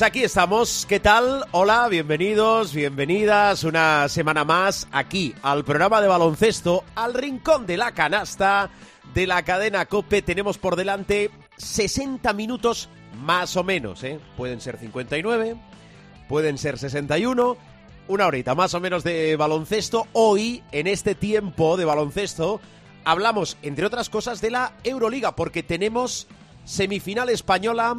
Pues aquí estamos. ¿Qué tal? Hola, bienvenidos, bienvenidas una semana más aquí al programa de baloncesto, al rincón de la canasta de la cadena Cope. Tenemos por delante 60 minutos más o menos, ¿eh? Pueden ser 59, pueden ser 61, una horita más o menos de baloncesto. Hoy, en este tiempo de baloncesto, hablamos, entre otras cosas, de la Euroliga, porque tenemos semifinal española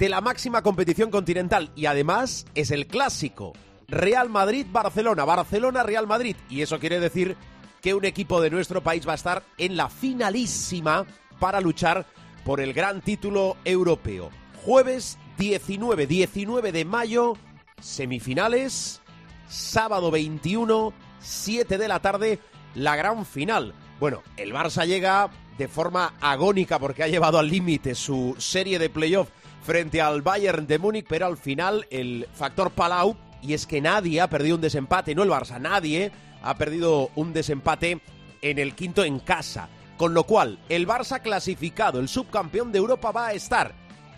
de la máxima competición continental y además es el clásico Real Madrid-Barcelona, Barcelona-Real Madrid y eso quiere decir que un equipo de nuestro país va a estar en la finalísima para luchar por el gran título europeo. Jueves 19, 19 de mayo, semifinales, sábado 21, 7 de la tarde, la gran final. Bueno, el Barça llega de forma agónica porque ha llevado al límite su serie de playoff frente al Bayern de Múnich, pero al final el factor Palau, y es que nadie ha perdido un desempate, no el Barça, nadie ha perdido un desempate en el quinto en casa. Con lo cual, el Barça clasificado, el subcampeón de Europa, va a estar.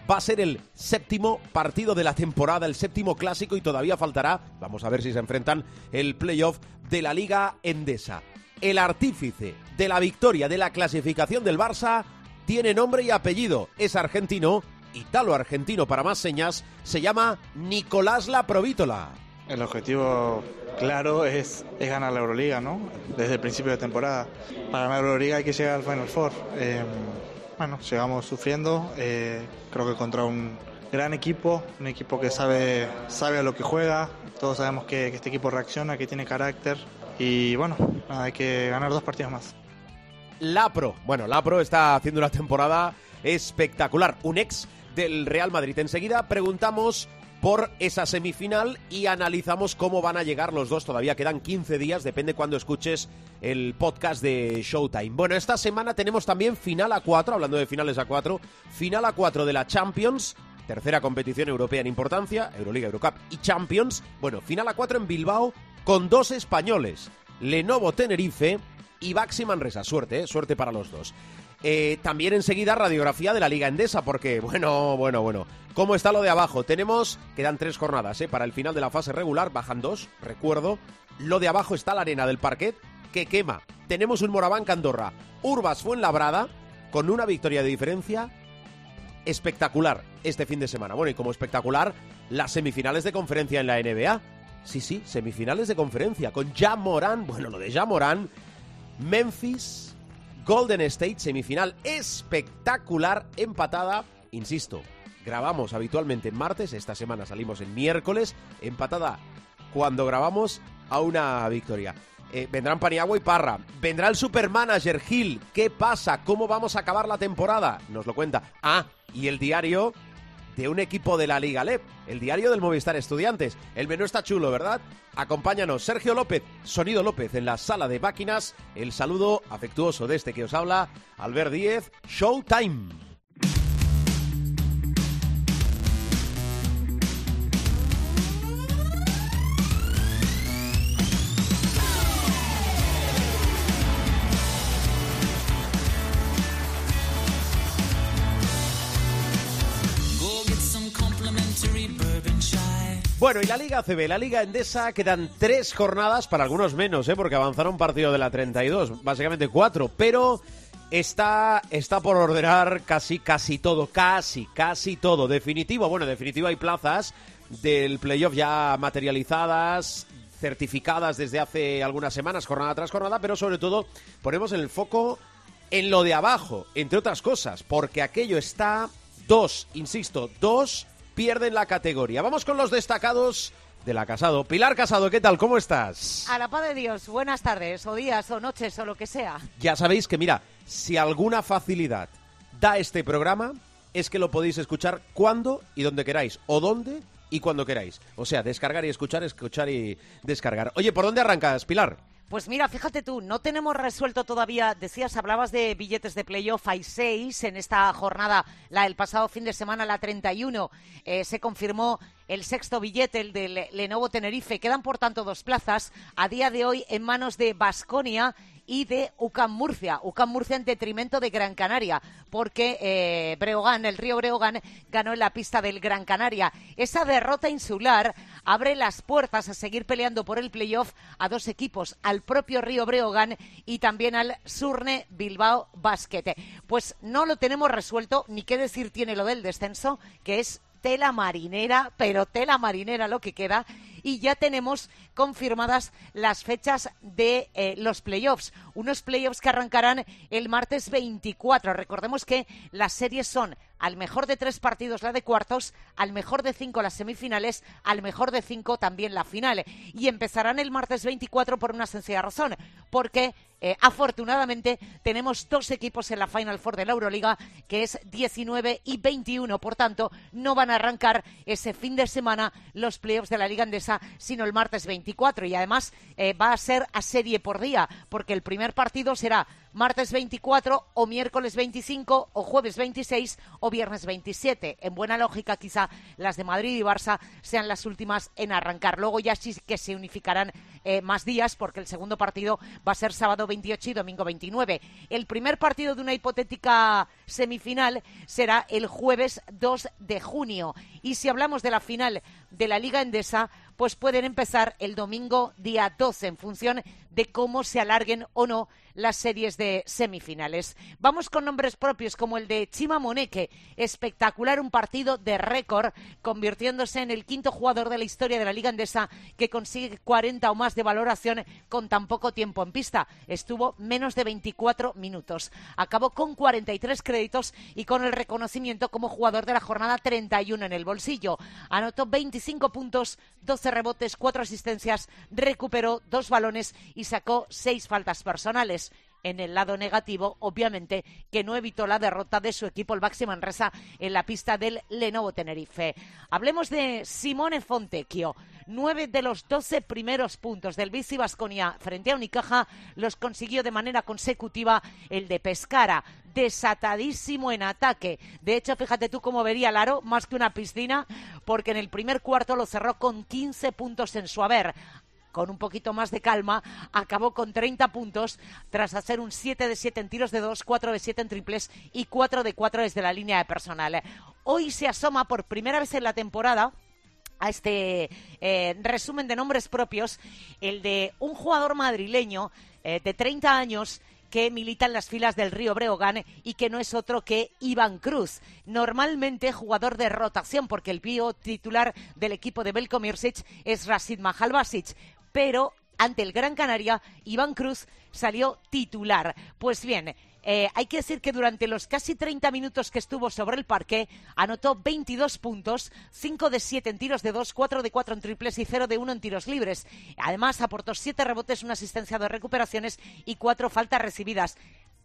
Va a ser el séptimo partido de la temporada, el séptimo clásico y todavía faltará, vamos a ver si se enfrentan, el playoff de la Liga Endesa. El artífice de la victoria de la clasificación del Barça tiene nombre y apellido, es argentino italo-argentino para más señas, se llama Nicolás La Provítola. El objetivo claro es, es ganar la Euroliga, ¿no? Desde el principio de temporada. Para ganar la Euroliga hay que llegar al Final Four. Eh, bueno, llegamos sufriendo, eh, creo que contra un gran equipo, un equipo que sabe, sabe a lo que juega, todos sabemos que, que este equipo reacciona, que tiene carácter y bueno, nada, hay que ganar dos partidos más. Lapro, bueno, Lapro está haciendo una temporada espectacular, un ex del Real Madrid. Enseguida preguntamos por esa semifinal y analizamos cómo van a llegar los dos. Todavía quedan 15 días, depende cuando escuches el podcast de Showtime. Bueno, esta semana tenemos también final a 4, hablando de finales a 4, final a 4 de la Champions, tercera competición europea en importancia, Euroliga, Eurocup y Champions. Bueno, final a 4 en Bilbao con dos españoles, Lenovo Tenerife y Baxi Manresa. Suerte, ¿eh? suerte para los dos. Eh, también enseguida radiografía de la Liga Endesa, porque, bueno, bueno, bueno. ¿Cómo está lo de abajo? Tenemos, quedan tres jornadas, ¿eh? Para el final de la fase regular, bajan dos, recuerdo. Lo de abajo está la arena del parquet, que quema. Tenemos un Moraván Andorra. Urbas Fuenlabrada, con una victoria de diferencia espectacular este fin de semana. Bueno, y como espectacular, las semifinales de conferencia en la NBA. Sí, sí, semifinales de conferencia, con Ja Morán, bueno, lo de Ja Morán, Memphis, Golden State, semifinal espectacular, empatada, insisto, grabamos habitualmente en martes, esta semana salimos en miércoles, empatada cuando grabamos a una victoria. Eh, vendrán Paniagua y Parra. Vendrá el supermanager Gil. ¿Qué pasa? ¿Cómo vamos a acabar la temporada? Nos lo cuenta. Ah, y el diario de un equipo de la Liga LEP, el diario del Movistar Estudiantes. El menú está chulo, ¿verdad? Acompáñanos, Sergio López, Sonido López en la sala de máquinas. El saludo afectuoso de este que os habla, Albert Díez, Showtime. Bueno, y la Liga ACB, la Liga Endesa, quedan tres jornadas, para algunos menos, ¿eh? porque avanzaron partido de la 32, básicamente cuatro, pero está, está por ordenar casi, casi todo, casi, casi todo. Definitivo, bueno, definitivo hay plazas del playoff ya materializadas, certificadas desde hace algunas semanas, jornada tras jornada, pero sobre todo ponemos el foco en lo de abajo, entre otras cosas, porque aquello está dos, insisto, dos pierden la categoría. Vamos con los destacados de la Casado. Pilar Casado, ¿qué tal? ¿Cómo estás? A la paz de Dios, buenas tardes, o días, o noches, o lo que sea. Ya sabéis que, mira, si alguna facilidad da este programa, es que lo podéis escuchar cuando y donde queráis, o dónde y cuando queráis. O sea, descargar y escuchar, escuchar y descargar. Oye, ¿por dónde arrancas, Pilar? Pues mira, fíjate tú, no tenemos resuelto todavía, decías, hablabas de billetes de playoff, hay seis en esta jornada, la del pasado fin de semana, la 31, eh, se confirmó el sexto billete, el del Lenovo Tenerife. Quedan, por tanto, dos plazas a día de hoy en manos de Basconia y de UCAM Murcia. UCAM Murcia en detrimento de Gran Canaria, porque eh, Breogán, el río Breogán, ganó en la pista del Gran Canaria. Esa derrota insular abre las puertas a seguir peleando por el playoff a dos equipos, al propio Río Breogán y también al Surne Bilbao Basket. Pues no lo tenemos resuelto, ni qué decir tiene lo del descenso, que es tela marinera, pero tela marinera lo que queda y ya tenemos confirmadas las fechas de eh, los playoffs. Unos playoffs que arrancarán el martes 24. Recordemos que las series son al mejor de tres partidos la de cuartos, al mejor de cinco las semifinales, al mejor de cinco también la final. Y empezarán el martes 24 por una sencilla razón, porque eh, afortunadamente tenemos dos equipos en la Final Four de la Euroliga, que es 19 y 21. Por tanto, no van a arrancar ese fin de semana los playoffs de la Liga Andesa, sino el martes 24. Y además eh, va a ser a serie por día, porque el primer partido será martes 24 o miércoles 25 o jueves 26 o viernes 27. En buena lógica, quizá las de Madrid y Barça sean las últimas en arrancar. Luego ya sí que se unificarán eh, más días porque el segundo partido va a ser sábado 28 y domingo 29. El primer partido de una hipotética semifinal será el jueves 2 de junio. Y si hablamos de la final de la Liga Endesa, pues pueden empezar el domingo día 12 en función de cómo se alarguen o no las series de semifinales. Vamos con nombres propios como el de Chima Moneque, espectacular un partido de récord, convirtiéndose en el quinto jugador de la historia de la Liga Andesa que consigue 40 o más de valoración con tan poco tiempo en pista. Estuvo menos de 24 minutos. Acabó con 43 créditos y con el reconocimiento como jugador de la jornada 31 en el bolsillo. Anotó 25 puntos, 12 rebotes, 4 asistencias, recuperó dos balones y sacó seis faltas personales en el lado negativo, obviamente, que no evitó la derrota de su equipo, el Baxi Manresa, en la pista del Lenovo Tenerife. Hablemos de Simone Fontecchio. Nueve de los doce primeros puntos del Bici Vasconia frente a Unicaja los consiguió de manera consecutiva el de Pescara desatadísimo en ataque. De hecho, fíjate tú cómo vería el aro, más que una piscina, porque en el primer cuarto lo cerró con 15 puntos en su haber con un poquito más de calma, acabó con 30 puntos tras hacer un 7 de 7 en tiros de 2, 4 de 7 en triples y 4 de 4 desde la línea de personal. Hoy se asoma por primera vez en la temporada a este eh, resumen de nombres propios, el de un jugador madrileño eh, de 30 años que milita en las filas del Río Breogán y que no es otro que Iván Cruz, normalmente jugador de rotación, porque el pío titular del equipo de Belko Mirsic es Rasid Mahalbasic pero ante el Gran Canaria, Iván Cruz salió titular. Pues bien, eh, hay que decir que durante los casi 30 minutos que estuvo sobre el parque, anotó 22 puntos, 5 de 7 en tiros de 2, 4 de 4 en triples y 0 de 1 en tiros libres. Además, aportó 7 rebotes, una asistencia de recuperaciones y 4 faltas recibidas.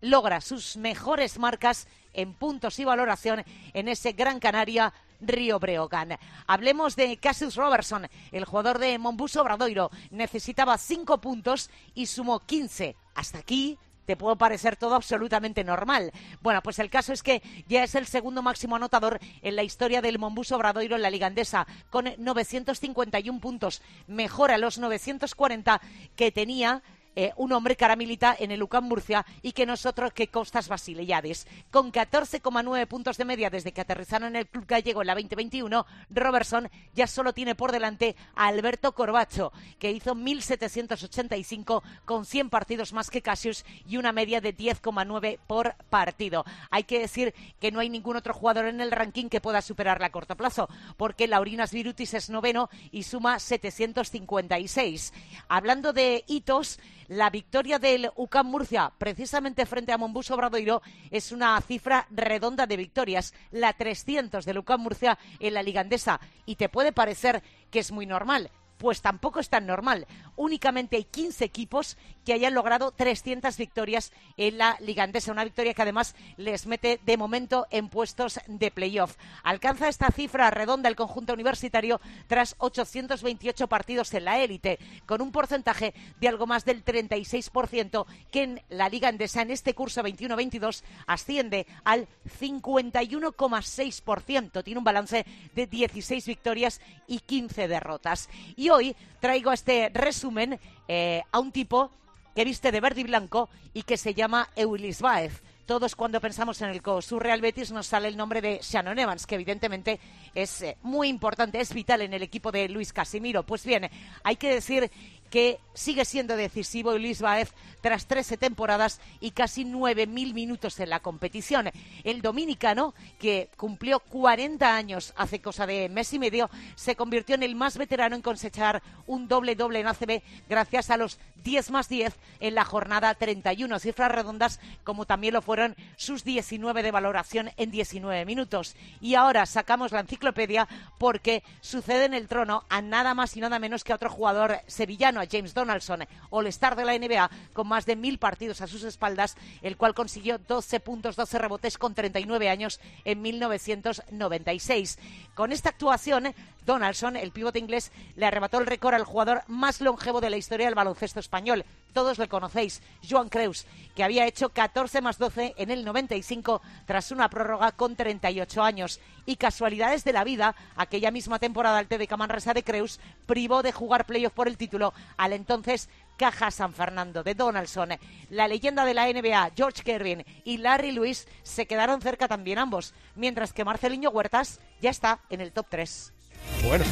Logra sus mejores marcas en puntos y valoración en ese Gran Canaria Río Breogán. Hablemos de Cassius Robertson, el jugador de Mombuso Bradoiro. Necesitaba cinco puntos y sumó 15. Hasta aquí te puede parecer todo absolutamente normal. Bueno, pues el caso es que ya es el segundo máximo anotador en la historia del Mombuso Bradoiro en la Liga Andesa, con 951 puntos. Mejora los 940 que tenía eh, un hombre que ahora milita en el UCAM Murcia y que nosotros que Costas Basilellades. Con 14,9 puntos de media desde que aterrizaron en el club gallego en la 2021, Robertson ya solo tiene por delante a Alberto Corbacho, que hizo 1.785 con 100 partidos más que Cassius y una media de 10,9 por partido. Hay que decir que no hay ningún otro jugador en el ranking que pueda superarla a corto plazo, porque Laurinas Virutis es noveno y suma 756. Hablando de hitos, la victoria del UCAM Murcia, precisamente frente a Mombuso Obradoiro, es una cifra redonda de victorias, la 300 del UCAM Murcia en la Liga Andesa. Y te puede parecer que es muy normal. Pues tampoco es tan normal. Únicamente hay 15 equipos que hayan logrado 300 victorias en la Liga Andesa, una victoria que además les mete de momento en puestos de playoff. Alcanza esta cifra redonda el conjunto universitario tras 828 partidos en la élite, con un porcentaje de algo más del 36% que en la Liga Andesa en este curso 21-22 asciende al 51,6%. Tiene un balance de 16 victorias y 15 derrotas. Y hoy traigo este resumen eh, a un tipo que viste de verde y blanco y que se llama Eulis Baez. Todos cuando pensamos en el COSUR Real Betis nos sale el nombre de Shannon Evans, que evidentemente es eh, muy importante, es vital en el equipo de Luis Casimiro. Pues bien, hay que decir que sigue siendo decisivo Luis Baez tras 13 temporadas y casi 9.000 minutos en la competición. El dominicano, que cumplió 40 años hace cosa de mes y medio, se convirtió en el más veterano en cosechar un doble-doble en ACB gracias a los 10 más 10 en la jornada 31. Cifras redondas como también lo fueron sus 19 de valoración en 19 minutos. Y ahora sacamos la enciclopedia porque sucede en el trono a nada más y nada menos que a otro jugador sevillano, a James Donaldson, All-Star de la NBA, con más de mil partidos a sus espaldas, el cual consiguió 12 puntos, 12 rebotes con 39 años en 1996. Con esta actuación, Donaldson, el pivote inglés, le arrebató el récord al jugador más longevo de la historia del baloncesto español. Todos le conocéis, Joan Creus, que había hecho 14 más 12 en el 95 tras una prórroga con 38 años. Y casualidades de la vida, aquella misma temporada el TDK Manresa de Creus privó de jugar playoff por el título al entonces Caja San Fernando de Donaldson. La leyenda de la NBA, George Kervin y Larry Lewis se quedaron cerca también ambos, mientras que Marceliño Huertas ya está en el top 3. Bueno.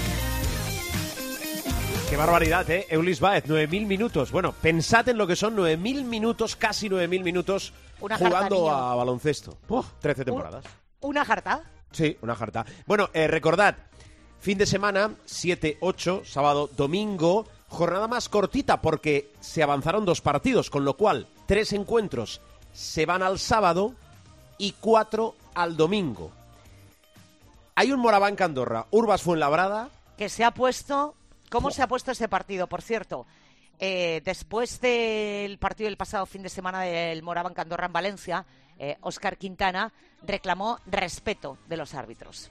Qué barbaridad, ¿eh? Eulis Baez, 9.000 minutos. Bueno, pensad en lo que son 9.000 minutos, casi 9.000 minutos Una jugando jarta, a baloncesto. Uf, 13 temporadas. ¿Una jarta? Sí, una jarta. Bueno, eh, recordad, fin de semana, 7, 8, sábado, domingo, jornada más cortita porque se avanzaron dos partidos, con lo cual tres encuentros se van al sábado y cuatro al domingo. Hay un Moraván Andorra, Urbas Fuenlabrada. que se ha puesto. ¿Cómo se ha puesto ese partido? Por cierto, eh, después del partido del pasado fin de semana del Moraban Candorra en Valencia, eh, Óscar Quintana reclamó respeto de los árbitros.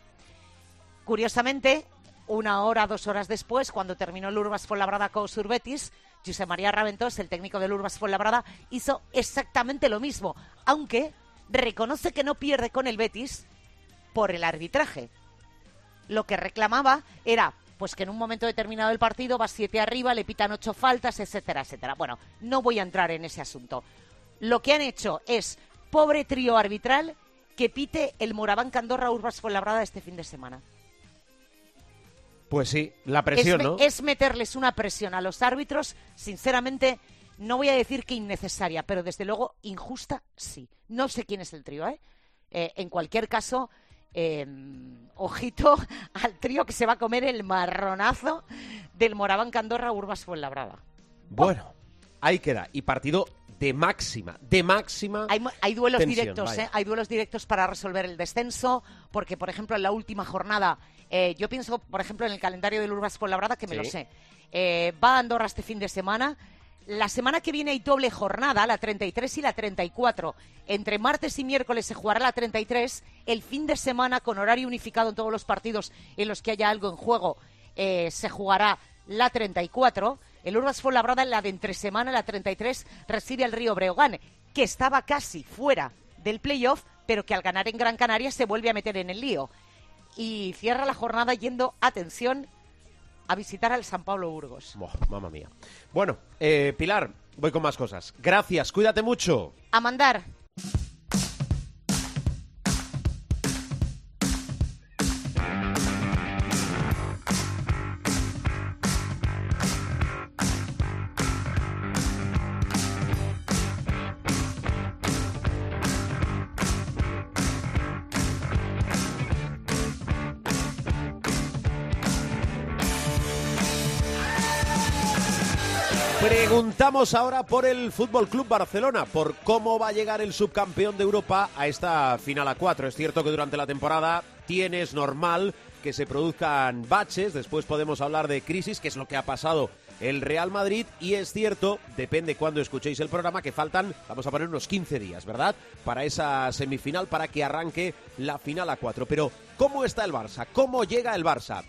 Curiosamente, una hora, dos horas después, cuando terminó el Urbas Fuenlabrada con Surbetis, José María Raventós, el técnico del Urbas Fuenlabrada, hizo exactamente lo mismo, aunque reconoce que no pierde con el Betis por el arbitraje. Lo que reclamaba era pues que en un momento determinado del partido va siete arriba, le pitan ocho faltas, etcétera, etcétera. Bueno, no voy a entrar en ese asunto. Lo que han hecho es pobre trío arbitral que pite el Moraván Candorra Urbas Fuenlabrada este fin de semana. Pues sí, la presión, es, ¿no? es meterles una presión a los árbitros, sinceramente, no voy a decir que innecesaria, pero desde luego injusta sí. No sé quién es el trío, ¿eh? Eh, en cualquier caso, eh, ojito al trío que se va a comer el marronazo del Moraván Candorra Urbas Fuenlabrada. Bueno, ahí queda. Y partido de máxima, de máxima. Hay, duelos tensión, directos. ¿eh? Hay duelos directos para resolver el descenso, porque, por ejemplo, en la última jornada, eh, yo pienso, por ejemplo, en el calendario del Urbas Fuenlabrada, que me Sí. lo sé. Eh, va a Andorra este fin de semana. La semana que viene hay doble jornada, la 33 y la 34. Entre martes y miércoles se jugará la 33. El fin de semana, con horario unificado en todos los partidos en los que haya algo en juego, eh, se jugará la 34. El Urbas Fuenlabrada en la de entre semana, la 33, recibe al Río Breogán, que estaba casi fuera del playoff, pero que al ganar en Gran Canaria se vuelve a meter en el lío. Y cierra la jornada yendo, atención, a visitar al San Pablo Burgos. Buah, mamma mía. Bueno, eh, Pilar, voy con más cosas. Gracias, cuídate mucho. A mandar. Preguntamos ahora por el Fútbol Club Barcelona, por cómo va a llegar el subcampeón de Europa a esta final a cuatro. Es cierto que durante la temporada tienes normal que se produzcan baches, después podemos hablar de crisis, que es lo que ha pasado el Real Madrid, y es cierto, depende cuando escuchéis el programa, que faltan, vamos a poner unos 15 días, ¿verdad? Para esa semifinal, para que arranque la final a cuatro. Pero, ¿cómo está el Barça? ¿Cómo llega el Barça?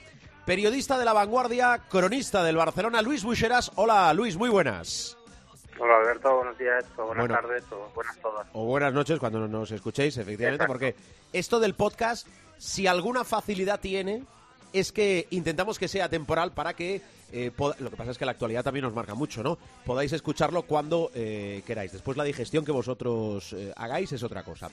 Periodista de la vanguardia, cronista del Barcelona, Luis Bucheras. Hola, Luis, muy buenas. Hola Alberto, buenos días, o buenas tardes, o buenas todas. O buenas noches cuando nos escuchéis, efectivamente, porque esto del podcast, si alguna facilidad tiene, es que intentamos que sea temporal para que eh, lo que pasa es que la actualidad también nos marca mucho, ¿no? Podáis escucharlo cuando eh, queráis. Después la digestión que vosotros eh, hagáis es otra cosa.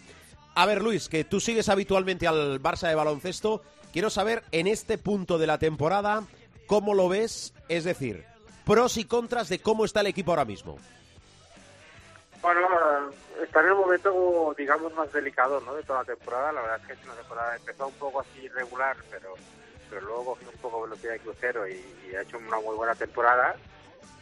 A ver, Luis, que tú sigues habitualmente al Barça de baloncesto. Quiero saber en este punto de la temporada cómo lo ves, es decir, pros y contras de cómo está el equipo ahora mismo. Bueno, está en el momento, digamos, más delicado ¿no? de toda la temporada. La verdad es que es una temporada empezó un poco así irregular, pero pero luego cogió un poco velocidad de crucero y, ha hecho una muy buena temporada.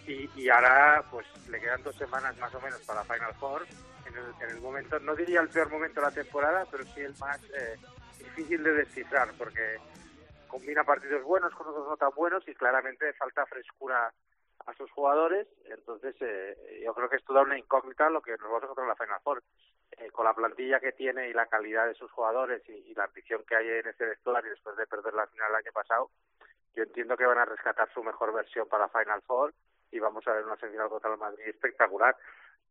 Y, ahora pues le quedan dos semanas más o menos para Final Four. En el, momento, no diría el peor momento de la temporada, pero sí el más eh, difícil de descifrar, porque combina partidos buenos con otros no tan buenos y claramente falta frescura a sus jugadores. Entonces, eh, yo creo que es toda una incógnita lo que nos vamos a encontrar en la Final Four. Eh, con la plantilla que tiene y la calidad de sus jugadores y, la ambición que hay en ese vestuario después de perder la final el año pasado, yo entiendo que van a rescatar su mejor versión para Final Four y vamos a ver una semifinal contra el Madrid espectacular.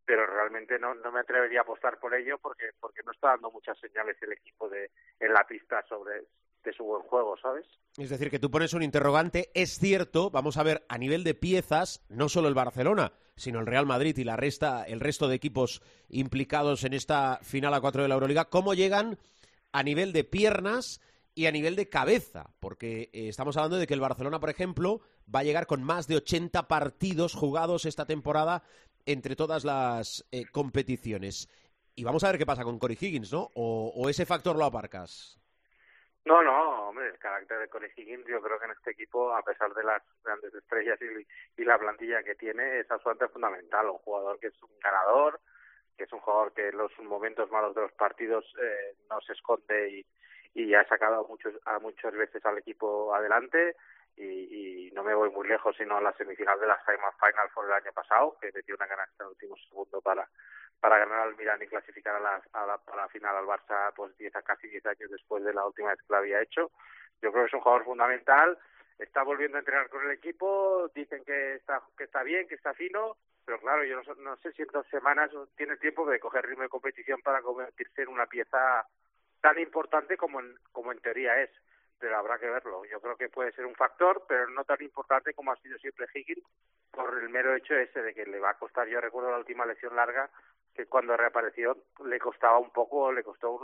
Pero realmente no, no me atrevería a apostar por ello porque porque no está dando muchas señales el equipo de en la pista sobre de su buen juego, ¿sabes? Es decir, que tú pones un interrogante, es cierto, vamos a ver, a nivel de piezas, no solo el Barcelona, sino el Real Madrid y la resta, el resto de equipos implicados en esta final a cuatro de la Euroliga, ¿cómo llegan a nivel de piernas y a nivel de cabeza? Porque eh, estamos hablando de que el Barcelona, por ejemplo, va a llegar con más de 80 partidos jugados esta temporada entre todas las eh, competiciones. Y vamos a ver qué pasa con Corey Higgins, ¿no? o ese factor lo aparcas. No, no, hombre, el carácter de Higgins yo creo que en este equipo, a pesar de las grandes estrellas y, la plantilla que tiene, es absolutamente fundamental. Un jugador que es un ganador, que es un jugador que en los momentos malos de los partidos eh, no se esconde y, ha sacado muchos, a muchas veces al equipo adelante. Y, y, no me voy muy lejos, sino a la semifinal de la Final Four el año pasado, que metió una canasta en el último segundo para para ganar al Milan y clasificar a la, a la, final al Barça pues diez, a casi 10 años después de la última vez que lo había hecho. Yo creo que es un jugador fundamental, está volviendo a entrenar con el equipo, dicen que está, que está bien, que está fino, pero claro, yo no, no sé si en dos semanas tiene tiempo de coger ritmo de competición para convertirse en una pieza tan importante como en, como en teoría es pero habrá que verlo. Yo creo que puede ser un factor, pero no tan importante como ha sido siempre Higgins, por el mero hecho ese de que le va a costar, yo recuerdo la última lesión larga, que cuando reapareció le costaba un poco, le costó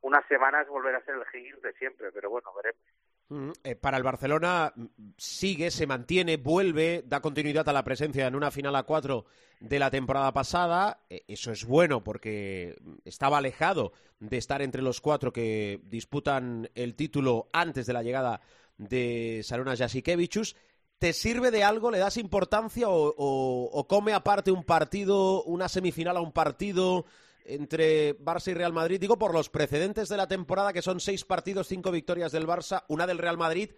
unas semanas volver a ser el Higgins de siempre, pero bueno, veremos. Mm, eh, para el Barcelona mm, sigue, se mantiene, vuelve, da continuidad a la presencia en una final a cuatro de la temporada pasada. Eh, eso es bueno porque estaba alejado de estar entre los cuatro que disputan el título antes de la llegada de Saruna Jasikevichus. ¿Te sirve de algo? ¿Le das importancia o, come aparte un partido, una semifinal a un partido entre Barça y Real Madrid? Digo por los precedentes de la temporada, que son seis partidos, cinco victorias del Barça, una del Real Madrid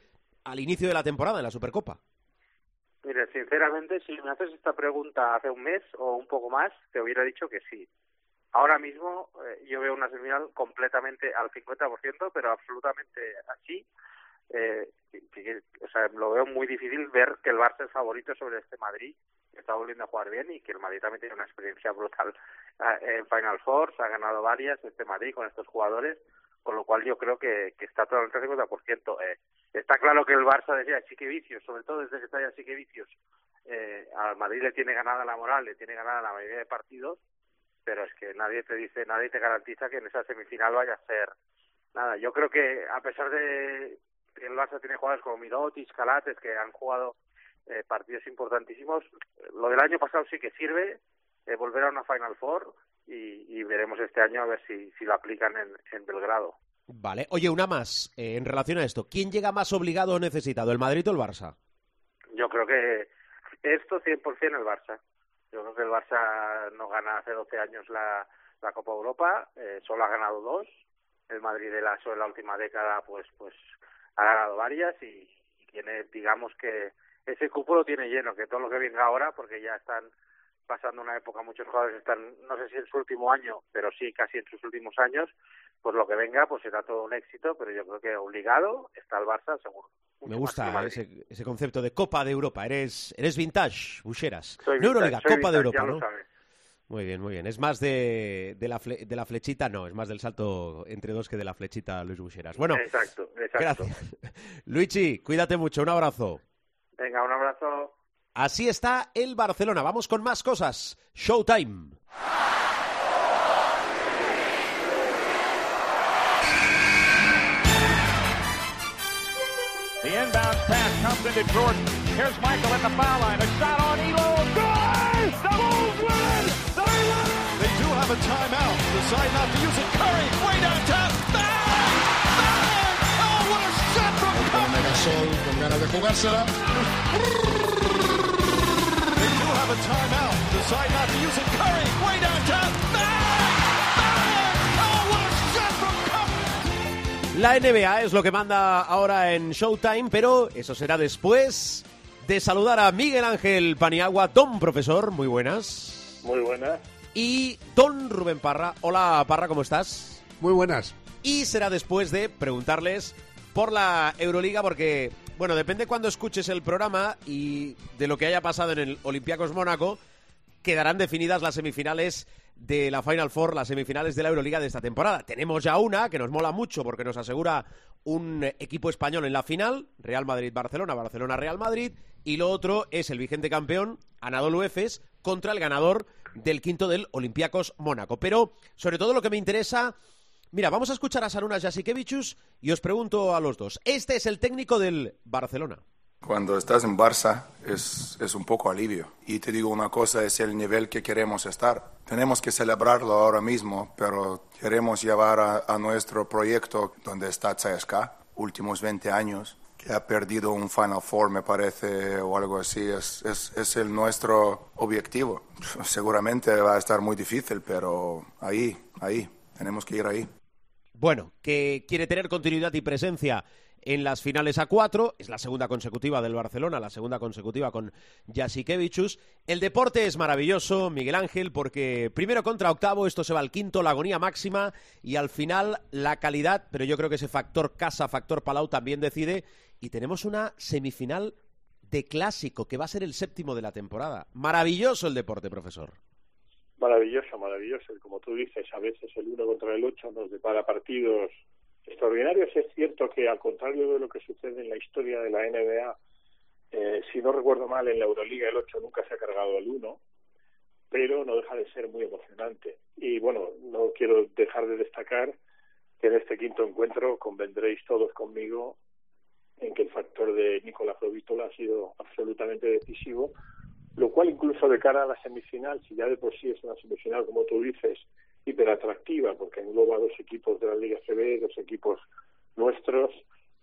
al inicio de la temporada en la Supercopa. Mire, sinceramente, si me haces esta pregunta hace un mes o un poco más, te hubiera dicho que sí. Ahora mismo eh, yo veo una semifinal completamente al 50%, pero absolutamente así eh, o sea, lo veo muy difícil ver que el Barça es favorito sobre este Madrid, está volviendo a jugar bien y que el Madrid también tiene una experiencia brutal ah, en Final Four, se ha ganado varias este Madrid con estos jugadores, con lo cual yo creo que, que está totalmente al 50%. Eh, está claro que el Barça decía Chique Vicios, sobre todo desde que está ya Chique Vicios, eh, al Madrid le tiene ganada la moral, le tiene ganada la mayoría de partidos, pero es que nadie te dice, nadie te garantiza que en esa semifinal vaya a ser nada. Yo creo que a pesar de el Barça tiene jugadores como Mirotic, Calates, que han jugado eh, partidos importantísimos. Lo del año pasado sí que sirve, eh, volver a una Final Four y, veremos este año a ver si, si lo aplican en, Belgrado. Vale. Oye, una más eh, en relación a esto. ¿Quién llega más obligado o necesitado, el Madrid o el Barça? Yo creo que esto 100% el Barça. Yo creo que el Barça no gana hace 12 años la, la Copa Europa, solo ha ganado dos. El Madrid de la, la última década, pues, pues ha ganado varias y, tiene, digamos que ese cupo lo tiene lleno, que todo lo que venga ahora, porque ya están pasando una época, muchos jugadores están, no sé si en su último año, pero sí casi en sus últimos años, pues lo que venga, pues será todo un éxito, pero yo creo que obligado está el Barça, seguro. Me gusta ese, ese, concepto de Copa de Europa. Eres, eres vintage, Bucheras. Soy no Euroliga, Copa de Europa, ¿no? Muy bien, muy bien. Es más de, de, la, de la flechita, no, es más del salto entre dos que de la flechita, Luis Bucheras. Bueno, exacto, exacto. gracias. Luigi, cuídate mucho, un abrazo. Venga, un abrazo. Así está el Barcelona. Vamos con más cosas. Showtime. The inbound pass comes into Jordan. Here's Michael at the foul line. A shot on Elo. Good! The Bulls win! They win! They do have a timeout. Decide not to use it. Curry, way downtown. Bang! Bang! Oh, what a shot from Curry! De jugársela. La NBA es lo que manda ahora en Showtime, pero eso será después de saludar a Miguel Ángel Paniagua, don profesor, muy buenas. Muy buenas. Y don Rubén Parra. Hola Parra, ¿cómo estás? Muy buenas. Y será después de preguntarles por la Euroliga, porque, bueno, depende cuando escuches el programa y de lo que haya pasado en el Olympiacos Mónaco, quedarán definidas las semifinales de la Final Four, las semifinales de la Euroliga de esta temporada. Tenemos ya una que nos mola mucho porque nos asegura un equipo español en la final, Real Madrid-Barcelona, Barcelona-Real Madrid, y lo otro es el vigente campeón, Anadolu Efes, contra el ganador del quinto del Olympiacos Mónaco. Pero, sobre todo, lo que me interesa... Mira, vamos a escuchar a Sarunas Jasikevichus y os pregunto a los dos. Este es el técnico del Barcelona. Cuando estás en Barça es, es, un poco alivio. Y te digo una cosa, es el nivel que queremos estar. Tenemos que celebrarlo ahora mismo, pero queremos llevar a, nuestro proyecto donde está CSK, últimos 20 años, que ha perdido un Final Four, me parece, o algo así. Es, es, es el nuestro objetivo. Seguramente va a estar muy difícil, pero ahí, ahí, tenemos que ir ahí. Bueno, que quiere tener continuidad y presencia en las finales a cuatro. Es la segunda consecutiva del Barcelona, la segunda consecutiva con Jasikevichus. El deporte es maravilloso, Miguel Ángel, porque primero contra octavo, esto se va al quinto, la agonía máxima y al final la calidad, pero yo creo que ese factor casa, factor Palau también decide. Y tenemos una semifinal de clásico que va a ser el séptimo de la temporada. Maravilloso el deporte, profesor. Maravilloso, maravilloso. Como tú dices, a veces el uno contra el ocho nos depara partidos extraordinarios. Es cierto que, al contrario de lo que sucede en la historia de la NBA, eh, si no recuerdo mal, en la Euroliga el 8 nunca se ha cargado al 1, pero no deja de ser muy emocionante. Y bueno, no quiero dejar de destacar que en este quinto encuentro convendréis todos conmigo en que el factor de Nicolás Provítola ha sido absolutamente decisivo, lo cual incluso de cara a la semifinal, si ya de por sí es una semifinal, como tú dices, hiperatractiva porque engloba dos equipos de la Liga CB, dos equipos nuestros.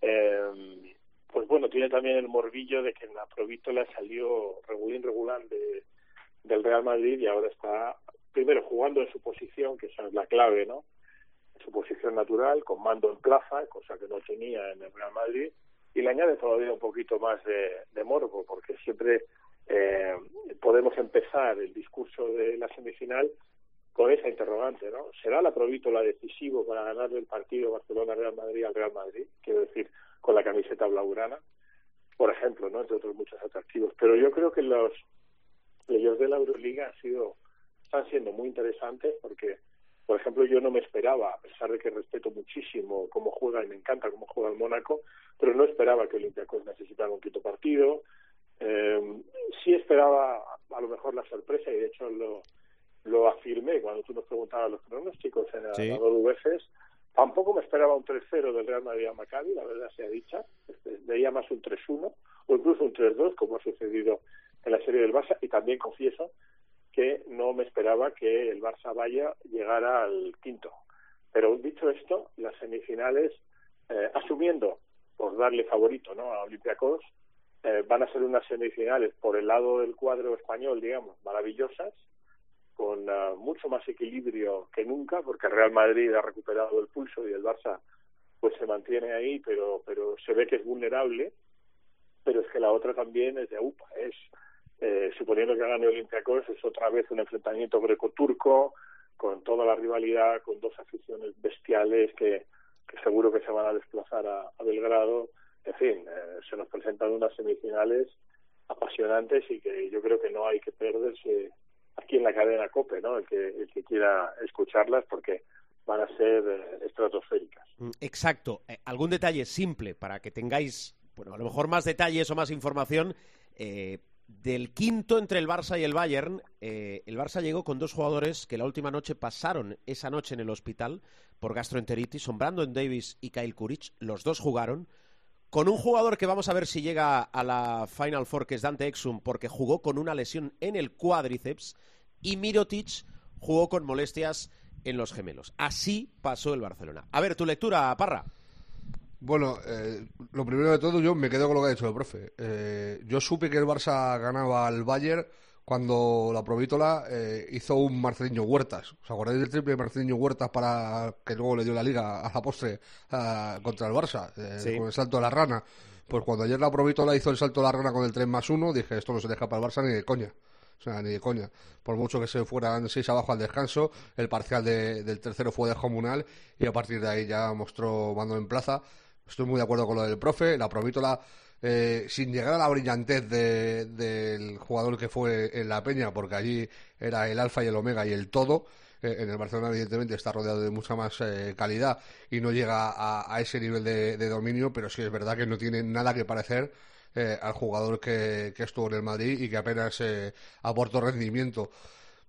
Eh, pues bueno, tiene también el morbillo de que en la Provítola salió regulín regular de, del Real Madrid y ahora está primero jugando en su posición, que esa es la clave, ¿no? En su posición natural, con mando en plaza, cosa que no tenía en el Real Madrid, y le añade todavía un poquito más de morbo, porque siempre eh, podemos empezar el discurso de la semifinal con esa interrogante, ¿no? ¿Será la Provítola decisivo para ganar el partido Barcelona-Real Madrid al Real Madrid? Quiero decir, con la camiseta blaugrana, por ejemplo, ¿no? Entre otros muchos atractivos. Pero yo creo que los playoffs de la Euroliga han sido, están siendo muy interesantes porque, por ejemplo, yo no me esperaba, a pesar de que respeto muchísimo cómo juega y me encanta cómo juega el Mónaco, pero no esperaba que Olympiacos necesitara un quinto partido. Eh, sí esperaba a lo mejor la sorpresa y de hecho lo lo afirmé cuando tú nos preguntabas los pronósticos en el sí. veces. Tampoco me esperaba un 3-0 del Real Madrid a Maccabi, la verdad sea dicha. Este, veía más un 3-1 o incluso un 3-2, como ha sucedido en la serie del Barça. Y también confieso que no me esperaba que el Barça vaya llegara al quinto. Pero dicho esto, las semifinales, eh, asumiendo por darle favorito ¿no? a Olympiacos, eh, van a ser unas semifinales por el lado del cuadro español, digamos, maravillosas, con uh, mucho más equilibrio que nunca, porque Real Madrid ha recuperado el pulso y el Barça pues se mantiene ahí, pero, pero se ve que es vulnerable, pero es que la otra también es de UPA, es, eh, suponiendo que gane Olympiacos, es otra vez un enfrentamiento greco-turco, con toda la rivalidad, con dos aficiones bestiales que, seguro que se van a desplazar a Belgrado. En fin, eh, se nos presentan unas semifinales apasionantes y que yo creo que no hay que perderse aquí en la cadena COPE, ¿no? El que, el que quiera escucharlas porque van a ser eh, estratosféricas. Mm, Exacto. Eh, algún detalle simple para que tengáis, bueno, a lo mejor más detalles o más información. Eh, del quinto entre el Barça y el Bayern, eh, el Barça llegó con dos jugadores que la última noche pasaron esa noche en el hospital por gastroenteritis, son Brandon Davis y Kyle Kuric. Los dos jugaron. Con un jugador que vamos a ver si llega a la Final Four, que es Dante Exum, porque jugó con una lesión en el cuádriceps. Y Mirotic jugó con molestias en los gemelos. Así pasó el Barcelona. A ver, tu lectura, Parra. Bueno, eh, lo primero de todo, yo me quedo con lo que ha dicho el profe. Eh, yo supe que el Barça ganaba al Bayern cuando la Provítola eh, hizo un Marcelinho Huertas. ¿Os acordáis del triple de Marcelinho Huertas para que luego le dio la liga a la postre ah, contra el Barça? eh, Sí. Con el salto de la rana. Pues cuando ayer la Provítola hizo el salto de la rana con el 3 más 1, dije, esto no se deja para el Barça ni de coña. O sea, ni de coña. Por mucho que se fueran 6 abajo al descanso, el parcial de- del tercero fue de comunal y a partir de ahí ya mostró mando en plaza. Estoy muy de acuerdo con lo del profe. La Provítola, eh, sin llegar a la brillantez de- del jugador que fue en la Peña, porque allí era el alfa y el omega y el todo. eh, en el Barcelona, evidentemente, está rodeado de mucha más eh, calidad y no llega a, ese nivel de, dominio, pero sí es verdad que no tiene nada que parecer eh, al jugador que, que estuvo en el Madrid y que apenas eh, aportó rendimiento.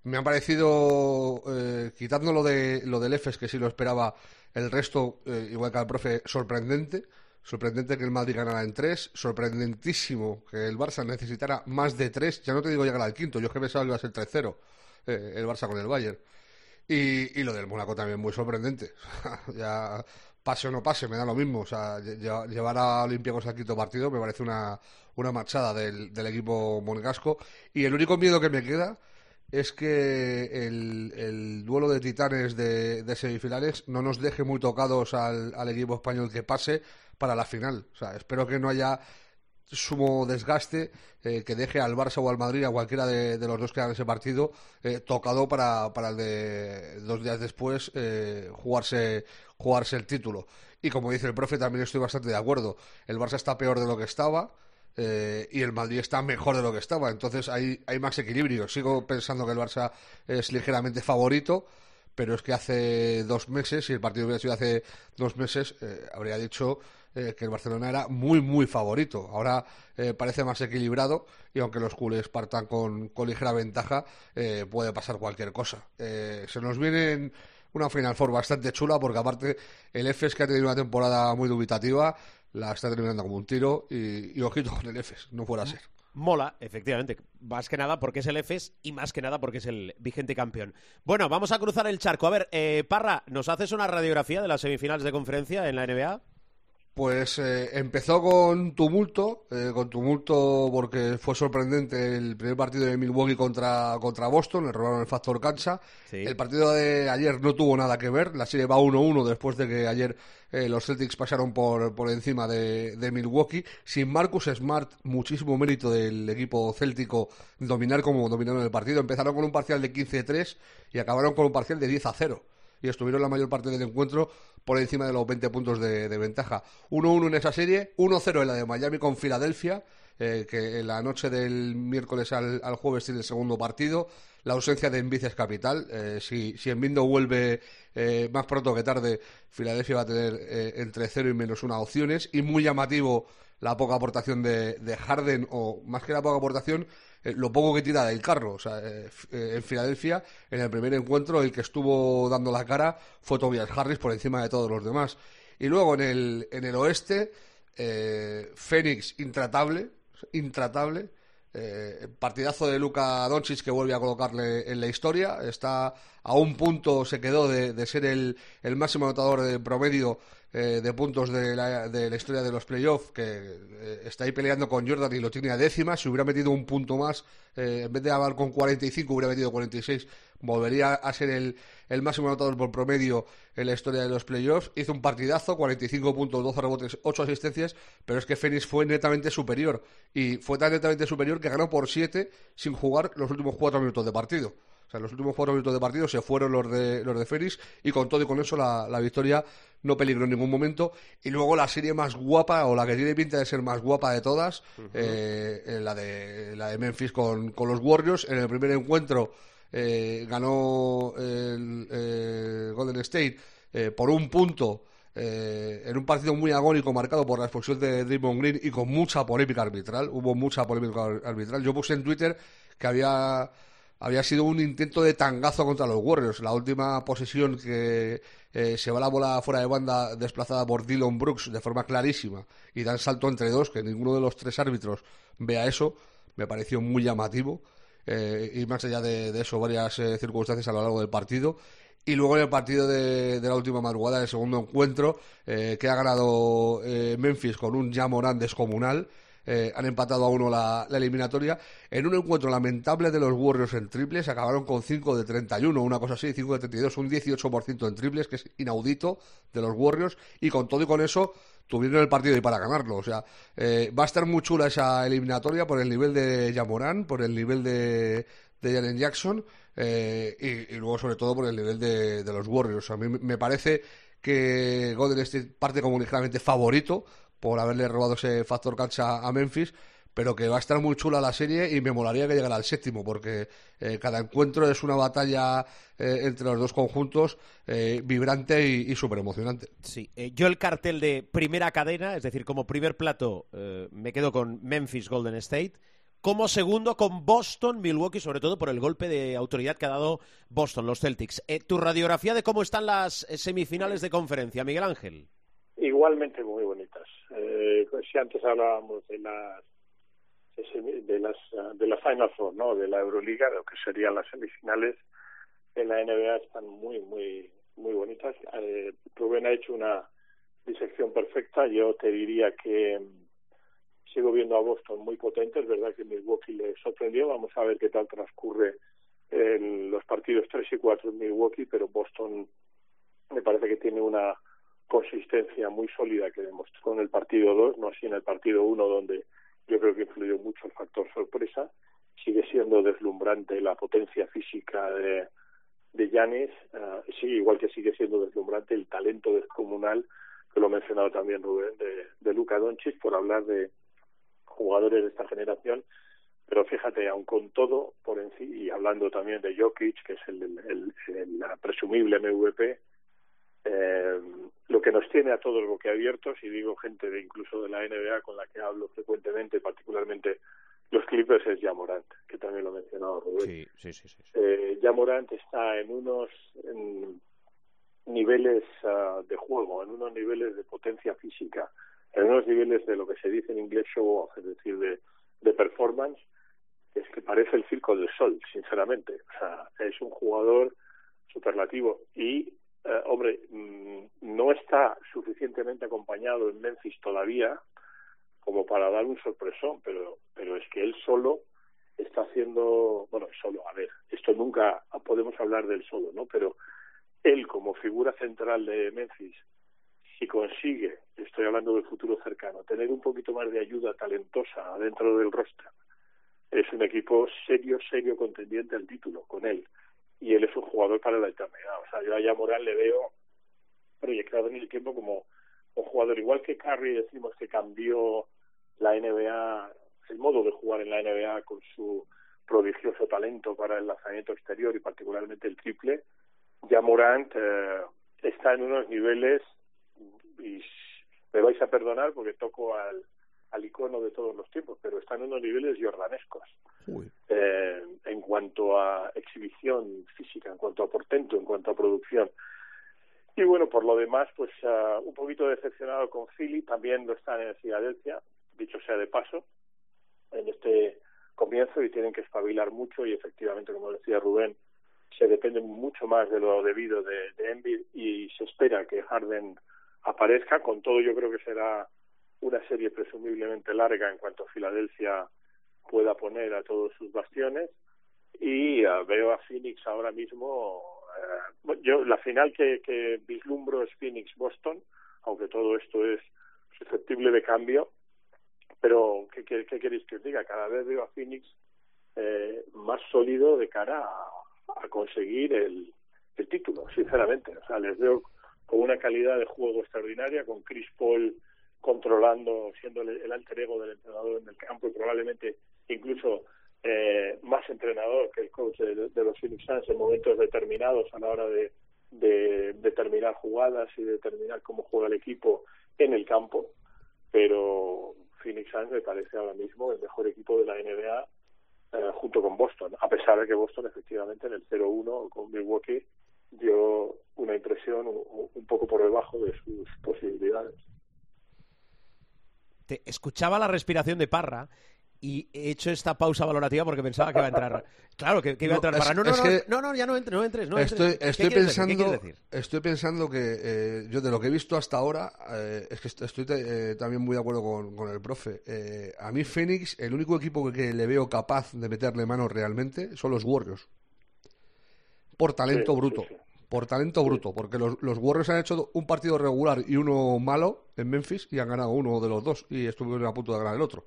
Me ha parecido, eh, quitando lo, de, lo del EFES, que sí lo esperaba, el resto, igual que al profe, sorprendente. Sorprendente que el Madrid ganara en tres. Sorprendentísimo que el Barça necesitara más de tres. Ya no te digo llegar al quinto, yo es que pensaba que iba a ser 3-0 eh, el Barça con el Bayern. Y, y lo del Mónaco también muy sorprendente. ya pase o no pase, me da lo mismo. O sea, lle- lle- llevar a Olympiacos al quinto partido me parece una, una marchada del, equipo monegasco. Y el único miedo que me queda es que el, el duelo de titanes de, semifinales no nos deje muy tocados al equipo español que pase para la final. O sea, espero que no haya sumo desgaste eh, que deje al Barça o al Madrid, a cualquiera de, los dos que hagan ese partido, eh, tocado para, para el de dos días después eh, jugarse, jugarse el título. Y como dice el profe, también estoy bastante de acuerdo. El Barça está peor de lo que estaba. eh, y el Madrid está mejor de lo que estaba, entonces hay, hay más equilibrio. Sigo pensando que el Barça es ligeramente favorito, pero es que hace dos meses, si el partido hubiera sido hace dos meses, eh, habría dicho eh, que el Barcelona era muy, muy favorito. Ahora eh, parece más equilibrado y aunque los culés partan con, con ligera ventaja, eh, puede pasar cualquier cosa. Se nos viene una Final Four bastante chula porque aparte el EFES que ha tenido una temporada muy dubitativa la está terminando como un tiro y, y ojito con el EFES, no fuera a ser. Mola, efectivamente. Más que nada porque es el EFES y más que nada porque es el vigente campeón. Bueno, vamos a cruzar el charco. A ver, eh, Parra, ¿nos haces una radiografía de las semifinales de conferencia en la NBA? Pues eh, empezó con tumulto, eh, con tumulto porque fue sorprendente el primer partido de Milwaukee contra, contra Boston, le robaron el factor cancha. Sí. El partido de ayer no tuvo nada que ver, la serie va 1-1 después de que ayer eh, los Celtics pasaron por, por encima de, de Milwaukee. Sin Marcus Smart, muchísimo mérito del equipo céltico dominar como dominaron el partido. Empezaron con un parcial de 15-3 y acabaron con un parcial de 10-0 y estuvieron la mayor parte del encuentro por encima de los 20 puntos de, ventaja. 1-1 en esa serie, 1-0 en la de Miami con Filadelfia, eh, que en la noche del miércoles al, jueves tiene el segundo partido. La ausencia de Embiid es capital. Eh, si, si Embiid vuelve eh, más pronto que tarde, Filadelfia va a tener entre 0 y menos una opciones. Y muy llamativo la poca aportación de, de Harden, o más que la poca aportación, lo poco que tira del carro. O sea, eh, eh, en Filadelfia, en el primer encuentro, el que estuvo dando la cara fue Tobias Harris por encima de todos los demás. Y luego en el, en el oeste, eh, Phoenix intratable, intratable. Eh, partidazo de Luka Doncic que vuelve a colocarle en la historia. Está a un punto, se quedó de, de ser el, el máximo anotador de promedio eh, de puntos de la, de la historia de los playoffs, que eh, está ahí peleando con Jordan y lo tiene a décima. Si hubiera metido un punto más, eh, en vez de acabar con 45, hubiera metido 46, volvería a ser el, el máximo anotador por promedio en la historia de los playoffs. Hizo un partidazo, 45 puntos, 12 rebotes, 8 asistencias, pero es que Phoenix fue netamente superior. Y fue tan netamente superior que ganó por 7 sin jugar los últimos 4 minutos de partido. O sea, los últimos cuatro minutos de partido se fueron los de, los de Félix y con todo y con eso la, la victoria no peligró en ningún momento. Y luego la serie más guapa, o la que tiene pinta de ser más guapa de todas, eh, la, de, la de Memphis con, con los Warriors. En el primer encuentro eh, ganó el eh, Golden State eh, por un punto. eh, en un partido muy agónico marcado por la expulsión de Draymond Green y con mucha polémica arbitral, hubo mucha polémica ar- arbitral. Yo puse en Twitter que había había sido un intento de tangazo contra los Warriors. La última posesión que eh, se va la bola fuera de banda desplazada por Dylan Brooks de forma clarísima y dan salto entre dos, que ninguno de los tres árbitros vea eso, me pareció muy llamativo. Eh, y más allá de, eso, varias eh, circunstancias a lo largo del partido. Y luego en el partido de, la última madrugada, el segundo encuentro, eh, que ha ganado eh, Memphis con un Jamoran descomunal. Eh, han empatado a uno la, la eliminatoria. En un encuentro lamentable de los Warriors en triples, acabaron con 5 de 31, una cosa así, 5 de 32, un 18% en triples, que es inaudito de los Warriors. Y con todo y con eso, tuvieron el partido y para ganarlo. O sea, eh, va a estar muy chula esa eliminatoria por el nivel de Jamoran, por el nivel de, de Jalen Jackson eh, y, y luego, sobre todo, por el nivel de, de los Warriors. A mí me parece que Golden State parte como ligeramente favorito por haberle robado ese factor cancha a Memphis, pero que va a estar muy chula la serie y me molaría que llegara al séptimo, porque eh, cada encuentro es una batalla eh, entre los dos conjuntos eh, vibrante y, y súper emocionante. Sí, eh, yo el cartel de primera cadena, es decir, como primer plato, eh, me quedo con Memphis Golden State. Como segundo, con Boston, Milwaukee, sobre todo por el golpe de autoridad que ha dado Boston, los Celtics. Eh, tu radiografía de cómo están las semifinales de conferencia, Miguel Ángel. Igualmente muy bonitas. Eh, si antes hablábamos de las de las de la Final Four, ¿no? De la Euroliga, lo que serían las semifinales en la NBA están muy muy muy bonitas. Eh, Rubén ha hecho una disección perfecta. Yo te diría que mm, sigo viendo a Boston muy potente. Es verdad que Milwaukee le sorprendió. Vamos a ver qué tal transcurre en los partidos 3 y 4 en Milwaukee, pero Boston me parece que tiene una consistencia muy sólida que demostró en el partido 2, no así en el partido 1, donde yo creo que influyó mucho el factor sorpresa. Sigue siendo deslumbrante la potencia física de de Yanis, uh, sí, igual que sigue siendo deslumbrante el talento descomunal, que lo ha mencionado también Rubén, de, de Luka Doncic, por hablar de jugadores de esta generación, pero fíjate, aun con todo, por en sí, y hablando también de Jokic, que es el, el, el, el presumible MVP, eh, lo que nos tiene a todos boquiabiertos, y digo gente de incluso de la NBA con la que hablo frecuentemente, particularmente los Clippers, es Jamorant, que también lo ha mencionado Rubén. Sí, sí, sí. sí, sí. Eh, Jamorant está en unos en niveles uh, de juego, en unos niveles de potencia física, en unos niveles de lo que se dice en inglés show off, es decir, de, de performance, es que parece el circo del sol, sinceramente. O sea, es un jugador superlativo y eh, hombre, mmm, no está suficientemente acompañado en Memphis todavía como para dar un sorpresón, pero, pero es que él solo está haciendo, bueno, solo, a ver, esto nunca podemos hablar del solo, ¿no? Pero él como figura central de Memphis, si consigue, estoy hablando del futuro cercano, tener un poquito más de ayuda talentosa dentro del roster, es un equipo serio, serio contendiente al título con él y él es un jugador para la eternidad. O sea, yo a Yamoral le veo proyectado en el tiempo como un jugador igual que Curry decimos que cambió la NBA, el modo de jugar en la NBA con su prodigioso talento para el lanzamiento exterior y particularmente el triple. Ya Morant eh, está en unos niveles y me vais a perdonar porque toco al, al icono de todos los tiempos, pero está en unos niveles jordanescos. Eh, en cuanto a exhibición física, en cuanto a portento, en cuanto a producción. Y bueno, por lo demás, pues uh, un poquito decepcionado con Philly, también lo están en Filadelfia, dicho sea de paso, en este comienzo y tienen que espabilar mucho y efectivamente, como decía Rubén, se depende mucho más de lo debido de, de Embiid y se espera que Harden aparezca. Con todo, yo creo que será una serie presumiblemente larga en cuanto Filadelfia pueda poner a todos sus bastiones. Y uh, veo a Phoenix ahora mismo. Uh, yo la final que, que vislumbro es Phoenix-Boston, aunque todo esto es susceptible de cambio. Pero, ¿qué, qué, qué queréis que os diga? Cada vez veo a Phoenix eh, más sólido de cara a, a conseguir el, el título, sinceramente. O sea, les veo con una calidad de juego extraordinaria, con Chris Paul controlando, siendo el, el alter ego del entrenador en el campo y probablemente incluso eh, más entrenador que el coach de, los Phoenix Suns en momentos determinados a la hora de, de determinar jugadas y determinar cómo juega el equipo en el campo. Pero Phoenix Suns me parece ahora mismo el mejor equipo de la NBA eh, junto con Boston, a pesar de que Boston efectivamente en el 0-1 con Milwaukee dio una impresión un poco por debajo de sus posibilidades. Te escuchaba la respiración de Parra y he hecho esta pausa valorativa porque pensaba que iba a entrar. Claro, que, que iba a entrar No, Parra. es- No, no, es no, que- no, no, ya no entres, no entres. No estoy, entres. ¿Qué estoy quieres decir? ¿Qué pensando, decir? estoy pensando que eh, yo de lo que he visto hasta ahora, eh, es que est- estoy eh, también muy de acuerdo con, con el profe. Eh, a mí Phoenix, el único equipo que, que le veo capaz de meterle mano realmente son los Warriors. Por talento Sí, bruto. sí, sí. Por talento bruto, porque los, los Warriors han hecho un partido regular y uno malo en Memphis y han ganado uno de los dos y estuvieron a punto de ganar el otro.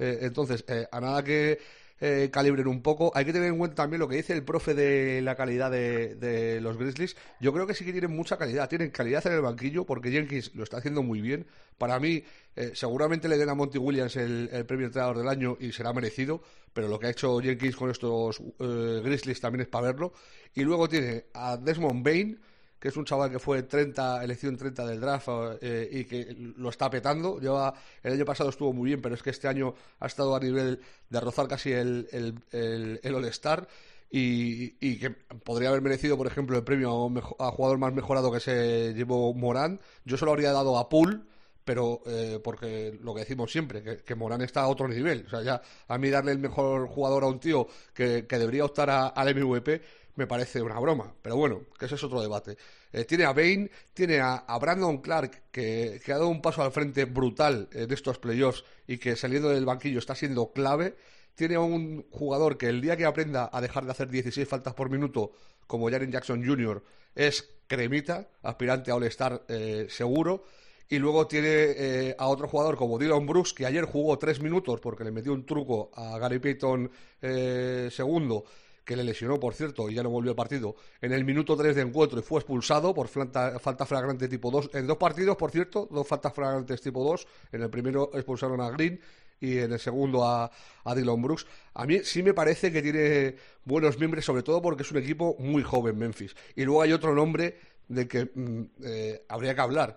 Eh, entonces, eh, a nada que eh, calibren un poco, hay que tener en cuenta también lo que dice el profe de la calidad de, de los Grizzlies. Yo creo que sí que tienen mucha calidad, tienen calidad en el banquillo porque Jenkins lo está haciendo muy bien. Para mí, eh, seguramente le den a Monty Williams el, premio entrenador del año y será merecido, pero lo que ha hecho Jenkins con estos eh, Grizzlies también es para verlo. Y luego tiene a Desmond Bain, que es un chaval que fue 30, elección 30 del draft eh, y que lo está petando. Lleva, el año pasado estuvo muy bien, pero es que este año ha estado a nivel de rozar casi el, el, el, All-Star. Y, y que podría haber merecido, por ejemplo, el premio a, jugador más mejorado que se llevó Morán. Yo se lo habría dado a Poole, pero eh, porque lo que decimos siempre, que, que Morán está a otro nivel. O sea, ya a mí darle el mejor jugador a un tío que, que debería optar a- al MVP me parece una broma. Pero bueno, que ese es otro debate. Eh, tiene a Bain, tiene a, Brandon Clark, que, ha dado un paso al frente brutal en estos playoffs y que saliendo del banquillo está siendo clave. Tiene a un jugador que el día que aprenda a dejar de hacer 16 faltas por minuto, como Jaren Jackson Jr., es cremita, aspirante a All-Star eh, seguro. Y luego tiene eh, a otro jugador como Dylan Brooks, que ayer jugó tres minutos porque le metió un truco a Gary Payton eh, segundo, que le lesionó, por cierto, y ya no volvió al partido, en el minuto 3 de encuentro y fue expulsado por falta, falta flagrante tipo 2. En dos partidos, por cierto, dos faltas flagrantes tipo 2. En el primero expulsaron a Green y en el segundo a, a Dylan Brooks. A mí sí me parece que tiene buenos miembros, sobre todo porque es un equipo muy joven, Memphis. Y luego hay otro nombre del que mm, eh, habría que hablar,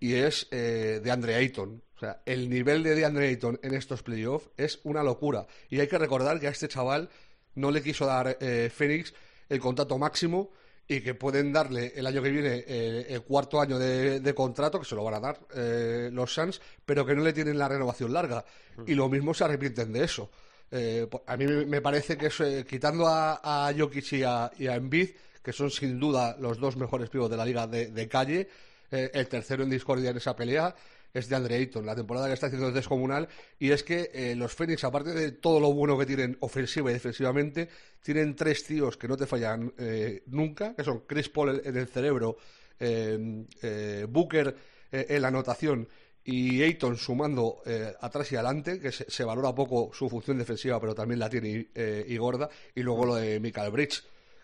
y es eh, de Andre Ayton. O sea, el nivel de DeAndre Ayton en estos playoffs es una locura. Y hay que recordar que a este chaval no le quiso dar eh, Phoenix el contrato máximo y que pueden darle el año que viene eh, el cuarto año de, de contrato, que se lo van a dar eh, los Suns, pero que no le tienen la renovación larga. Y lo mismo se arrepienten de eso. Eh, a mí me parece que eh, quitando a, a Jokic y a, y a Embiid, que son sin duda los dos mejores pibos de la liga de, de calle, eh, el tercero en discordia en esa pelea es de Andre Ayton. La temporada que está haciendo es descomunal y es que eh, los Phoenix, aparte de todo lo bueno que tienen ofensiva y defensivamente, tienen tres tíos que no te fallan eh, nunca, que son Chris Paul en el cerebro, eh, eh, Booker en la anotación y Ayton sumando atrás y adelante, que se, valora poco su función defensiva, pero también la tiene y, y gorda, y luego lo de Michael Bridge,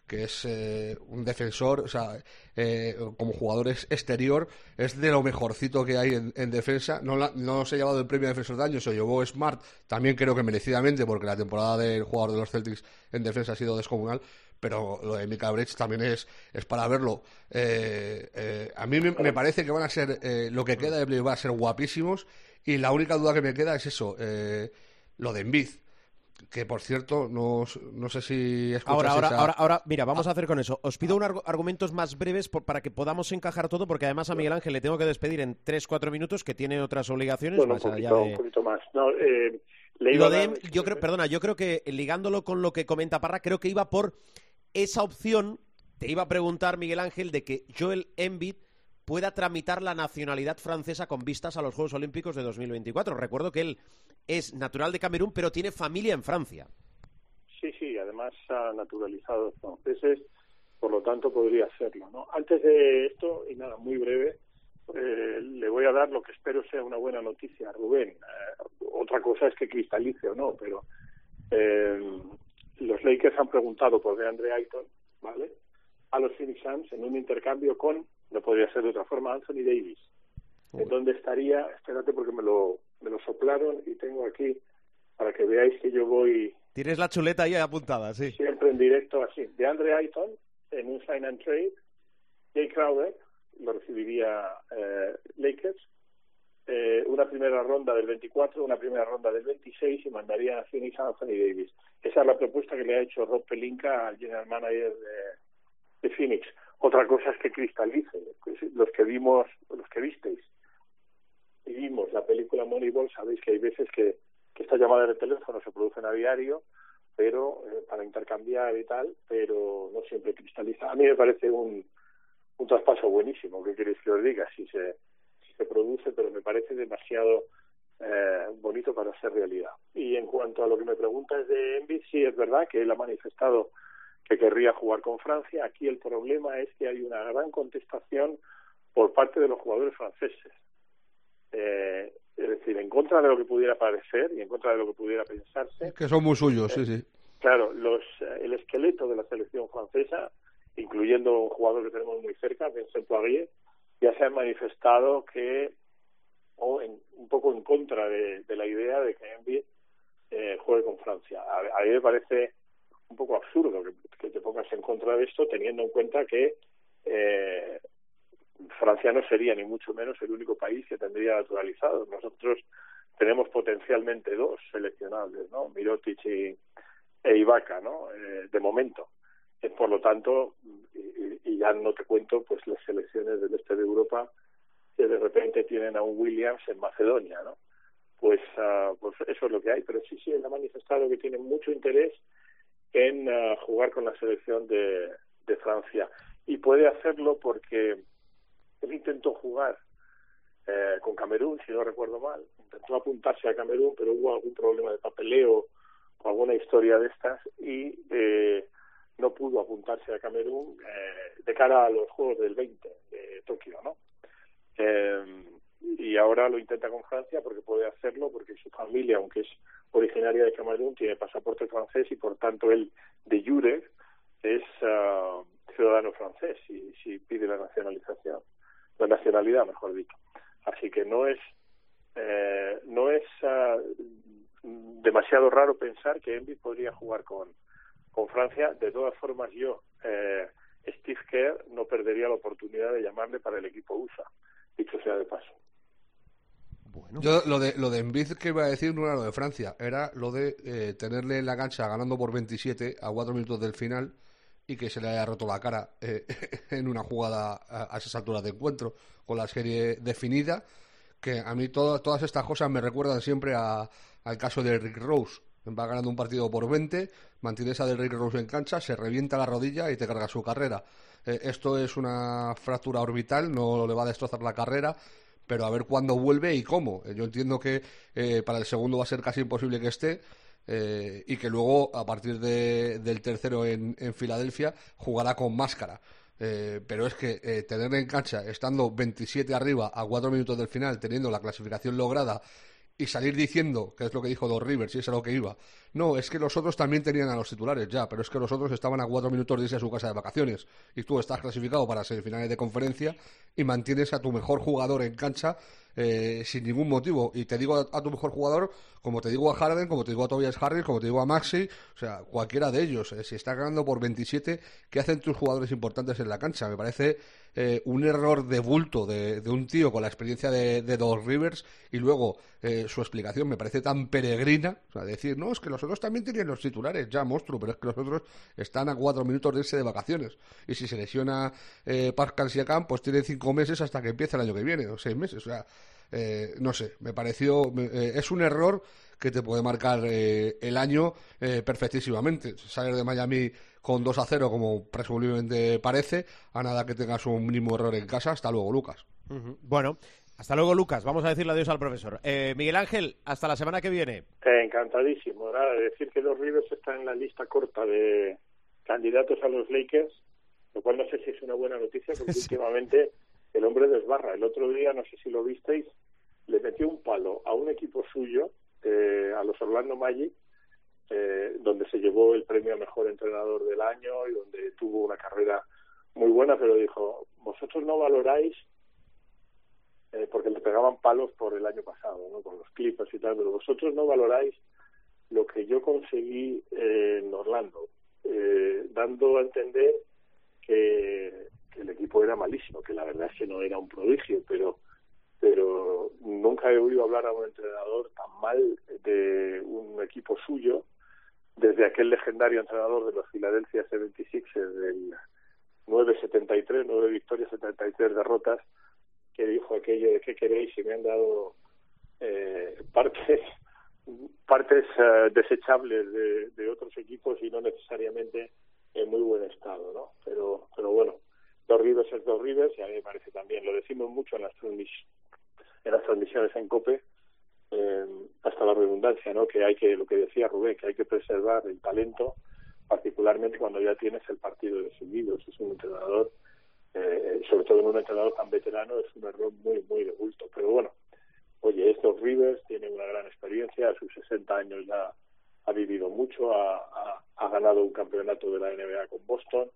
que es eh, un defensor, o sea, eh, como jugador es- exterior, es de lo mejorcito que hay en, en defensa. No, la- no se ha llevado el premio de defensor de año, se llevó Smart, también creo que merecidamente, porque la temporada del jugador de los Celtics en defensa ha sido descomunal. Pero lo de Mika Bridge también es, es para verlo. Eh, eh, a mí me, parece que van a ser, eh, lo que queda de play va a ser guapísimos. Y la única duda que me queda es eso, lo de Embiid. Que por cierto, no, no sé si escuchas Ahora, ahora, esa- ahora, ahora, mira, vamos a hacer con eso. Os pido unos argu- argumentos más breves por- para que podamos encajar todo, porque además a Miguel Ángel le tengo que despedir en 3-4 minutos, que tiene otras obligaciones Bueno, un más allá poquito, de... un poquito más. No, eh, le iba Lo a de, dar- yo creo, perdona, yo creo que ligándolo con lo que comenta Parra, creo que iba por esa opción. Te iba a preguntar, Miguel Ángel, de que Joel Embiid pueda tramitar la nacionalidad francesa con vistas a los Juegos Olímpicos de 2024. Recuerdo que él es natural de Camerún, pero tiene familia en Francia. Sí, sí, además ha naturalizado franceses, por lo tanto podría hacerlo. ¿no? Antes de esto, y nada, muy breve, eh, le voy a dar lo que espero sea una buena noticia Rubén. Eh, otra cosa es que cristalice o no, pero eh, los Lakers han preguntado por DeAndre Ayton, ¿vale? A los Phoenix Suns en un intercambio con, no podría ser de otra forma, Anthony Davis. ¿En dónde estaría? Espérate porque me lo, me lo soplaron y tengo aquí para que veáis que yo voy... Tienes la chuleta ahí apuntada, sí. Siempre en directo así. DeAndre Ayton en un sign and trade, Jay Crowder lo recibiría eh, Lakers, eh, una primera ronda del 24, una primera ronda del 26 y mandaría a Phoenix a Anthony Davis. Esa es la propuesta que le ha hecho Rob Pelinka al general manager de, de Phoenix. Otra cosa es que cristalice. Los que vimos, los que visteis y vimos la película Moneyball, sabéis que hay veces que, que estas llamadas de teléfono se producen a diario, pero eh, para intercambiar y tal, pero no siempre cristaliza. A mí me parece un, un traspaso buenísimo, ¿qué queréis que os diga? Si se, si se produce, pero me parece demasiado eh, bonito para ser realidad. Y en cuanto a lo que me preguntas de Envid, sí es verdad que él ha manifestado que querría jugar con Francia. Aquí el problema es que hay una gran contestación por parte de los jugadores franceses. Eh, es decir, en contra de lo que pudiera parecer y en contra de lo que pudiera pensarse. Que son muy suyos, sí, sí. Claro, los, el esqueleto de la selección francesa, incluyendo un jugador que tenemos muy cerca, Vincent Poirier, ya se han manifestado que, o en, un poco en contra de, de la idea de que Envy eh, juegue con Francia. A, a, mí me parece un poco absurdo que, te pongas en contra de esto, teniendo en cuenta que eh, Francia no sería ni mucho menos el único país que tendría naturalizados. Nosotros tenemos potencialmente dos seleccionables, ¿no? Mirotic y, e Ibaka, ¿no? Eh, de momento. Eh, por lo tanto, y, y, ya no te cuento, pues las selecciones del este de Europa que de repente tienen a un Williams en Macedonia, ¿no? Pues, uh, pues eso es lo que hay. Pero sí, sí, él ha manifestado que tiene mucho interés en uh, jugar con la selección de, de Francia. Y puede hacerlo porque él intentó jugar eh, con Camerún, si no recuerdo mal, intentó apuntarse a Camerún, pero hubo algún problema de papeleo o alguna historia de estas y eh, no pudo apuntarse a Camerún eh, de cara a los Juegos del 20 de Tokio, ¿no? Eh, y ahora lo intenta con Francia porque puede hacerlo porque su familia, aunque es originaria de Camerún, tiene pasaporte francés y por tanto él de jure es uh, ciudadano francés y si pide la nacionalización la nacionalidad, mejor dicho. Así que no es eh, no es uh, demasiado raro pensar que Envy podría jugar con con Francia. De todas formas, yo eh, Steve Kerr no perdería la oportunidad de llamarle para el equipo USA, dicho sea de paso. Bueno. Yo lo de lo de Envid que iba a decir no era lo de Francia, era lo de eh, tenerle en la cancha ganando por 27 a 4 minutos del final y que se le haya roto la cara eh, en una jugada a, esas alturas de encuentro, con la serie definida, que a mí todo, todas estas cosas me recuerdan siempre a, al caso de Rick Rose. Va ganando un partido por 20, mantienes a de Rick Rose en cancha, se revienta la rodilla y te carga su carrera. Eh, esto es una fractura orbital, no le va a destrozar la carrera, pero a ver cuándo vuelve y cómo. Yo entiendo que eh, para el segundo va a ser casi imposible que esté, eh, y que luego, a partir de, del tercero en, en, Filadelfia, jugará con máscara. Eh, pero es que eh, tenerle en cancha, estando 27 arriba a 4 minutos del final, teniendo la clasificación lograda y salir diciendo, que es lo que dijo Dos Rivers, y es a lo que iba. No, es que los otros también tenían a los titulares ya, pero es que los otros estaban a cuatro minutos de irse a su casa de vacaciones. Y tú estás clasificado para semifinales de conferencia y mantienes a tu mejor jugador en cancha eh, sin ningún motivo. Y te digo a, tu mejor jugador, como te digo a Harden, como te digo a Tobias Harris, como te digo a Maxi, o sea, cualquiera de ellos. Eh, si está ganando por 27, ¿qué hacen tus jugadores importantes en la cancha? Me parece eh, un error de bulto de, de, un tío con la experiencia de, de Dos Rivers y luego eh, su explicación me parece tan peregrina. O sea, decir, no, es que los otros también tenían los titulares, ya monstruo, pero es que los otros están a cuatro minutos de irse de vacaciones. Y si se lesiona eh, Pascal Siakam, pues tiene cinco meses hasta que empiece el año que viene, o seis meses. O sea, eh, no sé, me pareció. Eh, es un error que te puede marcar eh, el año eh, perfectísimamente. Salir de Miami con 2 a 0, como presumiblemente parece, a nada que tengas un mínimo error en casa. Hasta luego, Lucas. Bueno, hasta luego, Lucas. Vamos a decirle adiós al profesor. Eh, Miguel Ángel, hasta la semana que viene. Eh, encantadísimo. Nada, decir que los Rivers están en la lista corta de candidatos a los Lakers, lo cual no sé si es una buena noticia, porque Sí. últimamente el hombre desbarra. El otro día, no sé si lo visteis, le metió un palo a un equipo suyo, eh, a los Orlando Magic, eh, donde se llevó el premio a mejor entrenador del año y donde tuvo una carrera muy buena, pero dijo, vosotros no valoráis eh, porque le pegaban palos por el año pasado, ¿no? Con los Clippers y tal, pero vosotros no valoráis lo que yo conseguí eh, en Orlando, eh, dando a entender que, el equipo era malísimo, que la verdad es que no era un prodigio, pero pero nunca he oído hablar a un entrenador tan mal de un equipo suyo desde aquel legendario entrenador de los Philadelphia 76ers del 9-73, 9 victorias, 73 derrotas, que dijo aquello de qué queréis y me han dado eh, partes partes eh, desechables de, de otros equipos y no necesariamente en muy buen estado, ¿no? Pero pero bueno, dos Rivers es dos Rivers y a mí me parece también, lo decimos mucho en las, en las transmisiones en COPE, eh, hasta la redundancia, ¿no? Que hay que, lo que decía Rubén, que hay que preservar el talento, particularmente cuando ya tienes el partido decidido. Si es un entrenador, eh, sobre todo en un entrenador tan veterano, es un error muy, muy de bulto. Pero bueno, oye, estos Rivers tienen una gran experiencia, a sus 60 años ya ha vivido mucho, ha, ha, ha ganado un campeonato de la NBA con Boston,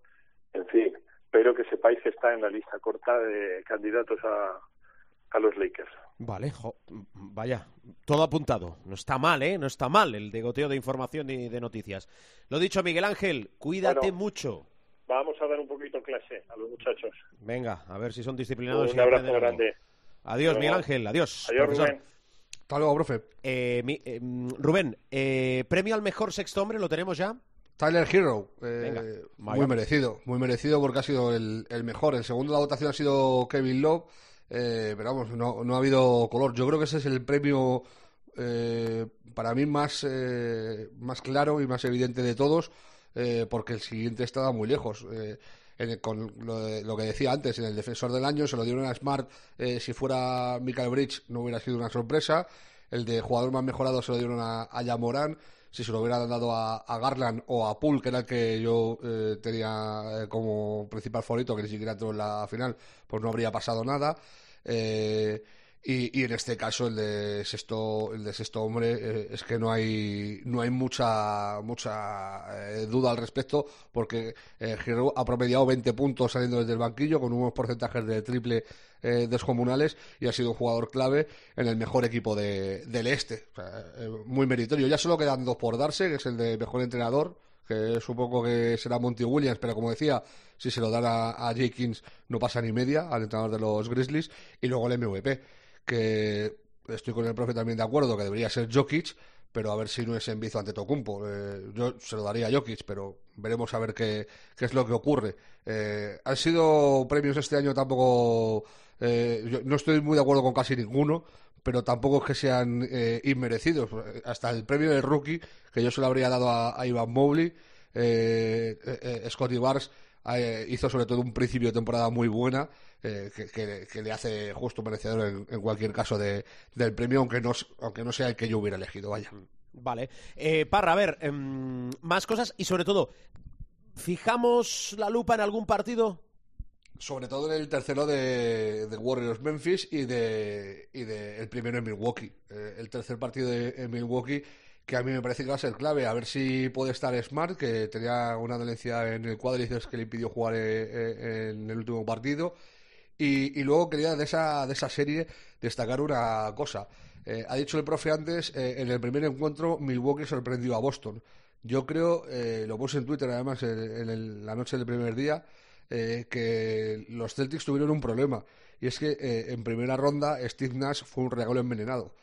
en fin, pero que sepáis que está en la lista corta de candidatos a, a los Lakers. Vale, jo- vaya, todo apuntado. No está mal, ¿eh? No está mal el degoteo de información y de noticias. Lo dicho, Miguel Ángel, cuídate Bueno. mucho. Vamos a dar un poquito clase a los muchachos. Venga, a ver si son disciplinados. Un y abrazo grande. Adiós. Miguel Ángel, adiós. Adiós, profesor. Rubén. Hasta luego, profe. Eh, mi- eh, Rubén, eh, premio al mejor sexto hombre, ¿lo tenemos ya? Tyler Hero, eh, Venga, muy merecido, muy merecido porque ha sido el, el mejor. El segundo de la votación ha sido Kevin Love, eh, pero vamos, no, no ha habido color. Yo creo que ese es el premio eh, para mí más, eh, más claro y más evidente de todos, eh, porque el siguiente estaba muy lejos. Eh, en el- con lo, de- lo que decía antes, en el defensor del año se lo dieron a Smart. eh, si fuera Michael Bridge no hubiera sido una sorpresa. El de jugador más mejorado se lo dieron a, a Yamoran. Si se lo hubieran dado a, a Garland o a Poole, que era el que yo eh, tenía eh, como principal favorito, que ni siquiera entró en la final, pues no habría pasado nada. Eh, y, y en este caso el de sexto, el de sexto hombre eh, es que no hay no hay mucha mucha eh, duda al respecto porque eh, Giroud ha promediado 20 puntos saliendo desde el banquillo con unos porcentajes de triple eh, descomunales y ha sido un jugador clave en el mejor equipo de, del este. Eh, muy meritorio. Ya solo quedan dos por darse, que es el de mejor entrenador, que supongo que será Monty Williams, pero como decía, si se lo dan a, a Jenkins no pasa ni media al entrenador de los Grizzlies, y luego el MVP, que estoy con el profe también de acuerdo que debería ser Jokic, pero a ver si no es Envizo ante Tocumpo. Eh, yo se lo daría a Jokic, pero veremos a ver qué, qué es lo que ocurre. Eh, han sido premios este año tampoco. eh, yo no estoy muy de acuerdo con casi ninguno, pero tampoco es que sean eh, inmerecidos. Hasta el premio de rookie, que yo se lo habría dado a, a Ivan Mobley, eh, eh, eh, Scotty Barnes eh, hizo sobre todo un principio de temporada muy buena eh, que, que- que le hace justo merecedor en, en cualquier caso de, del premio, aunque no, aunque no sea el que yo hubiera elegido, vaya. Vale. Eh, Parra, a ver, em, más cosas y sobre todo, ¿fijamos la lupa en algún partido? Sobre todo en el tercero de, de Warriors Memphis y de, y de el primero en Milwaukee. Eh, el tercer partido de, en Milwaukee que a mí me parece que va a ser clave. A ver si puede estar Smart, que tenía una dolencia en el cuádriceps que le impidió jugar eh, eh, en el último partido. Y, luego quería de esa, de esa serie destacar una cosa. Eh, ha dicho el profe antes, en el primer encuentro Milwaukee sorprendió a Boston. Yo creo, eh, lo puse en Twitter además en, la noche del primer día, que los Celtics tuvieron un problema. Y es que en primera ronda Steve Nash fue un regalo envenenado.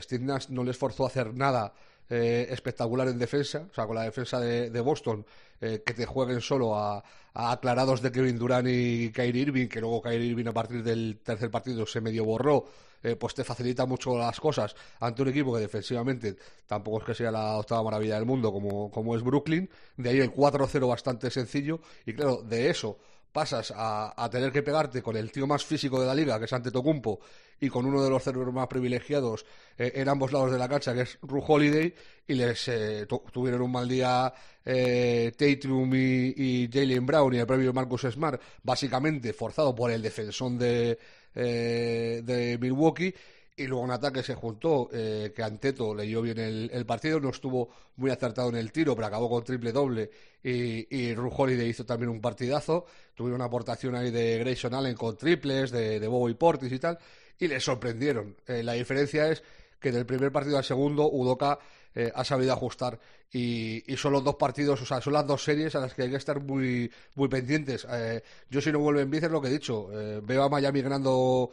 Steve Nash no les forzó a hacer nada eh, espectacular en defensa, o sea, con la defensa de, Boston, eh, que te jueguen solo a, a aclarados de Kevin Durant y Kyrie Irving, que luego Kyrie Irving a partir del tercer partido se medio borró, eh, pues te facilita mucho las cosas ante un equipo que defensivamente tampoco es que sea la octava maravilla del mundo como, como es Brooklyn, de ahí el 4-0 bastante sencillo, y claro, de eso pasas a, tener que pegarte con el tío más físico de la liga, que es Antetokounmpo, y con uno de los cerebros más privilegiados eh, en ambos lados de la cancha, que es Ru Holiday, y les eh, tu tuvieron un mal día eh, Tatum y, Jalen Brown y el previo Marcus Smart, básicamente forzado por el defensor de, eh, de Milwaukee, y luego en ataque se juntó eh, que Anteto leyó bien el, partido, no estuvo muy acertado en el tiro, pero acabó con triple doble y, y Ru Holiday hizo también un partidazo, tuvieron una aportación ahí de Grayson Allen con triples, de, de Bobo y Portis y tal, y le sorprendieron. Eh, la diferencia es que del primer partido al segundo Udoka eh, ha sabido ajustar y, y, son los dos partidos, o sea, son las dos series a las que hay que estar muy, muy pendientes. Eh, yo si no vuelve en es lo que he dicho, veo a Miami ganando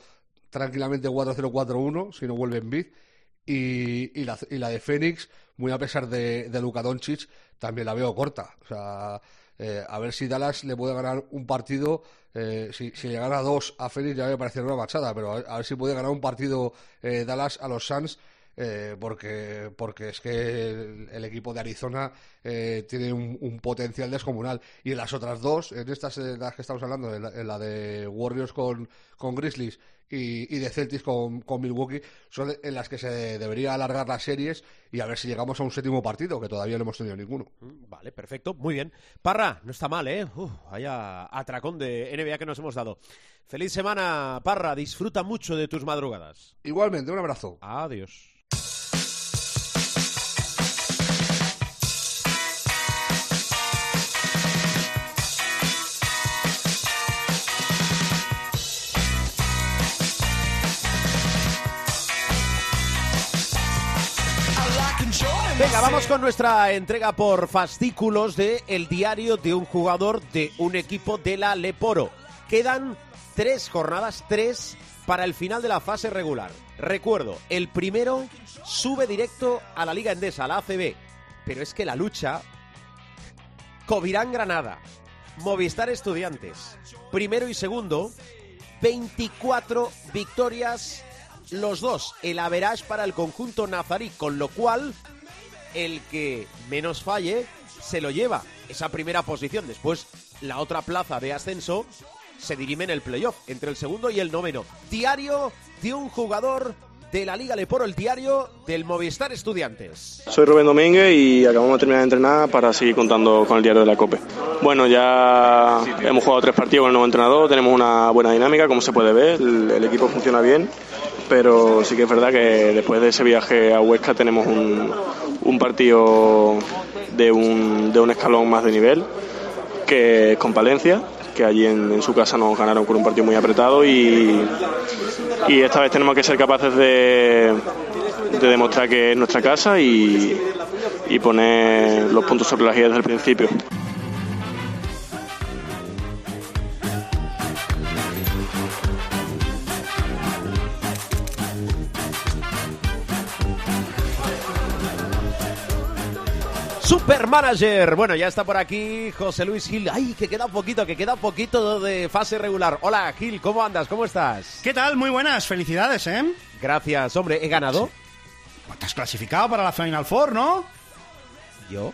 tranquilamente 4-0-4-1 si no vuelve en bid y, y, la, y la de Phoenix, muy a pesar de, de Luka Doncic, también la veo corta. O sea, eh, a ver si Dallas le puede ganar un partido. Eh, si, si, le gana dos a Phoenix ya me parecería una machada, pero a, ver si puede ganar un partido eh, Dallas a los Suns. Porque, porque es que el, equipo de Arizona tiene un, un, potencial descomunal. Y en las otras dos, en estas en las que estamos hablando, en la, en la de Warriors con, con Grizzlies y, y, de Celtics con, con, Milwaukee, son en las que se debería alargar las series y a ver si llegamos a un séptimo partido, que todavía no hemos tenido ninguno. Vale, perfecto, muy bien. Parra, no está mal, ¿eh? Uf, vaya atracón de NBA que nos hemos dado. Feliz semana, Parra, disfruta mucho de tus madrugadas. Igualmente, un abrazo. Adiós. Vamos con nuestra entrega por fascículos de El diario de un jugador de un equipo de la Leporo. Quedan tres jornadas, tres para el final de la fase regular. Recuerdo, el primero sube directo a la Liga Endesa, a la ACB. Pero es que la lucha... Covirán Granada, Movistar Estudiantes, primero y segundo, 24 victorias los dos, el average para el conjunto nazarí, con lo cual el que menos falle se lo lleva esa primera posición. Después, la otra plaza de ascenso se dirime en el playoff entre el segundo y el noveno. Diario de un jugador de la Liga Leporo, el diario del Movistar Estudiantes. Soy Rubén Domínguez y acabamos de terminar de entrenar para seguir contando con el diario de la COPE. Bueno, ya hemos jugado tres partidos con el nuevo entrenador, tenemos una buena dinámica, como se puede ver, el, el equipo funciona bien, pero sí que es verdad que después de ese viaje a Huesca tenemos un, un partido de un, de un escalón más de nivel, que es con Palencia, que allí en, en, su casa nos ganaron con un partido muy apretado y, y esta vez tenemos que ser capaces de, de demostrar que es nuestra casa y, y poner los puntos sobre las guías desde el principio. Supermanager. Bueno, ya está por aquí José Luis Gil. Ay, que queda un poquito, que queda un poquito de fase regular. Hola, Gil, ¿cómo andas? ¿Cómo estás? ¿Qué tal? Muy buenas, felicidades, ¿eh? Gracias, hombre, he ganado. Te has clasificado para la Final Four, ¿no? ¿Yo?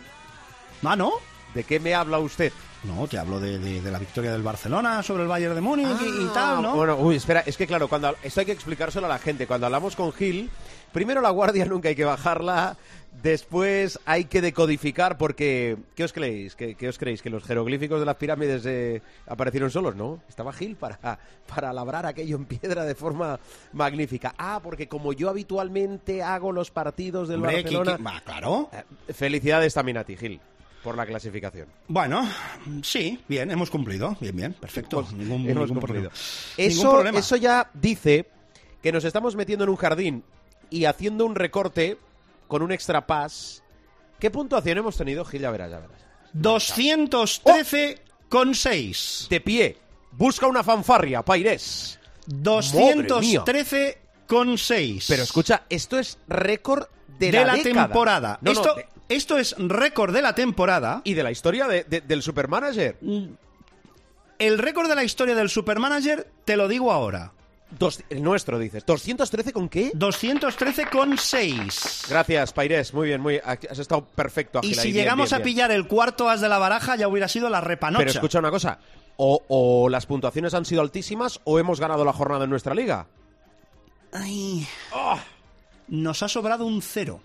Ah, ¿no? ¿De qué me habla usted? No, te hablo de, de, de, la victoria del Barcelona sobre el Bayern de Múnich ah, y, y, tal, ¿no? Bueno, uy, espera, es que claro, cuando esto hay que explicárselo a la gente. Cuando hablamos con Gil, primero la guardia nunca hay que bajarla, después hay que decodificar porque ¿qué os creéis? ¿Qué, qué os creéis? Que los jeroglíficos de las pirámides eh, aparecieron solos, ¿no? Estaba Gil para, para labrar aquello en piedra de forma magnífica. Ah, porque como yo habitualmente hago los partidos del Hombre, Barcelona, claro. Eh, felicidades también a ti, Gil por la clasificación. Bueno, sí, bien, hemos cumplido. Bien, bien, perfecto. Pues ningún, hemos ningún cumplido. Eso, ningún problema. eso ya dice que nos estamos metiendo en un jardín y haciendo un recorte con un extra pass. ¿Qué puntuación hemos tenido, Gil? Ya verás, ya verás. 213 oh. con 6. De pie. Busca una fanfarria, Pairés. 213 con 6. Pero escucha, esto es récord de, de la, temporada. No, no, esto, de- esto es récord de la temporada. y de la historia de- de- del Supermanager. El récord de la historia del Supermanager te lo digo ahora. Dos- el nuestro, dices. ¿213 con qué? 213,6. Gracias, Paires. Muy bien, muy has estado perfecto. Y si ahí, llegamos bien, a bien. pillar el cuarto as de la baraja, ya hubiera sido la repanocha. Pero escucha una cosa. O, o las puntuaciones han sido altísimas o hemos ganado la jornada en nuestra liga. Ay. Nos ha sobrado un cero.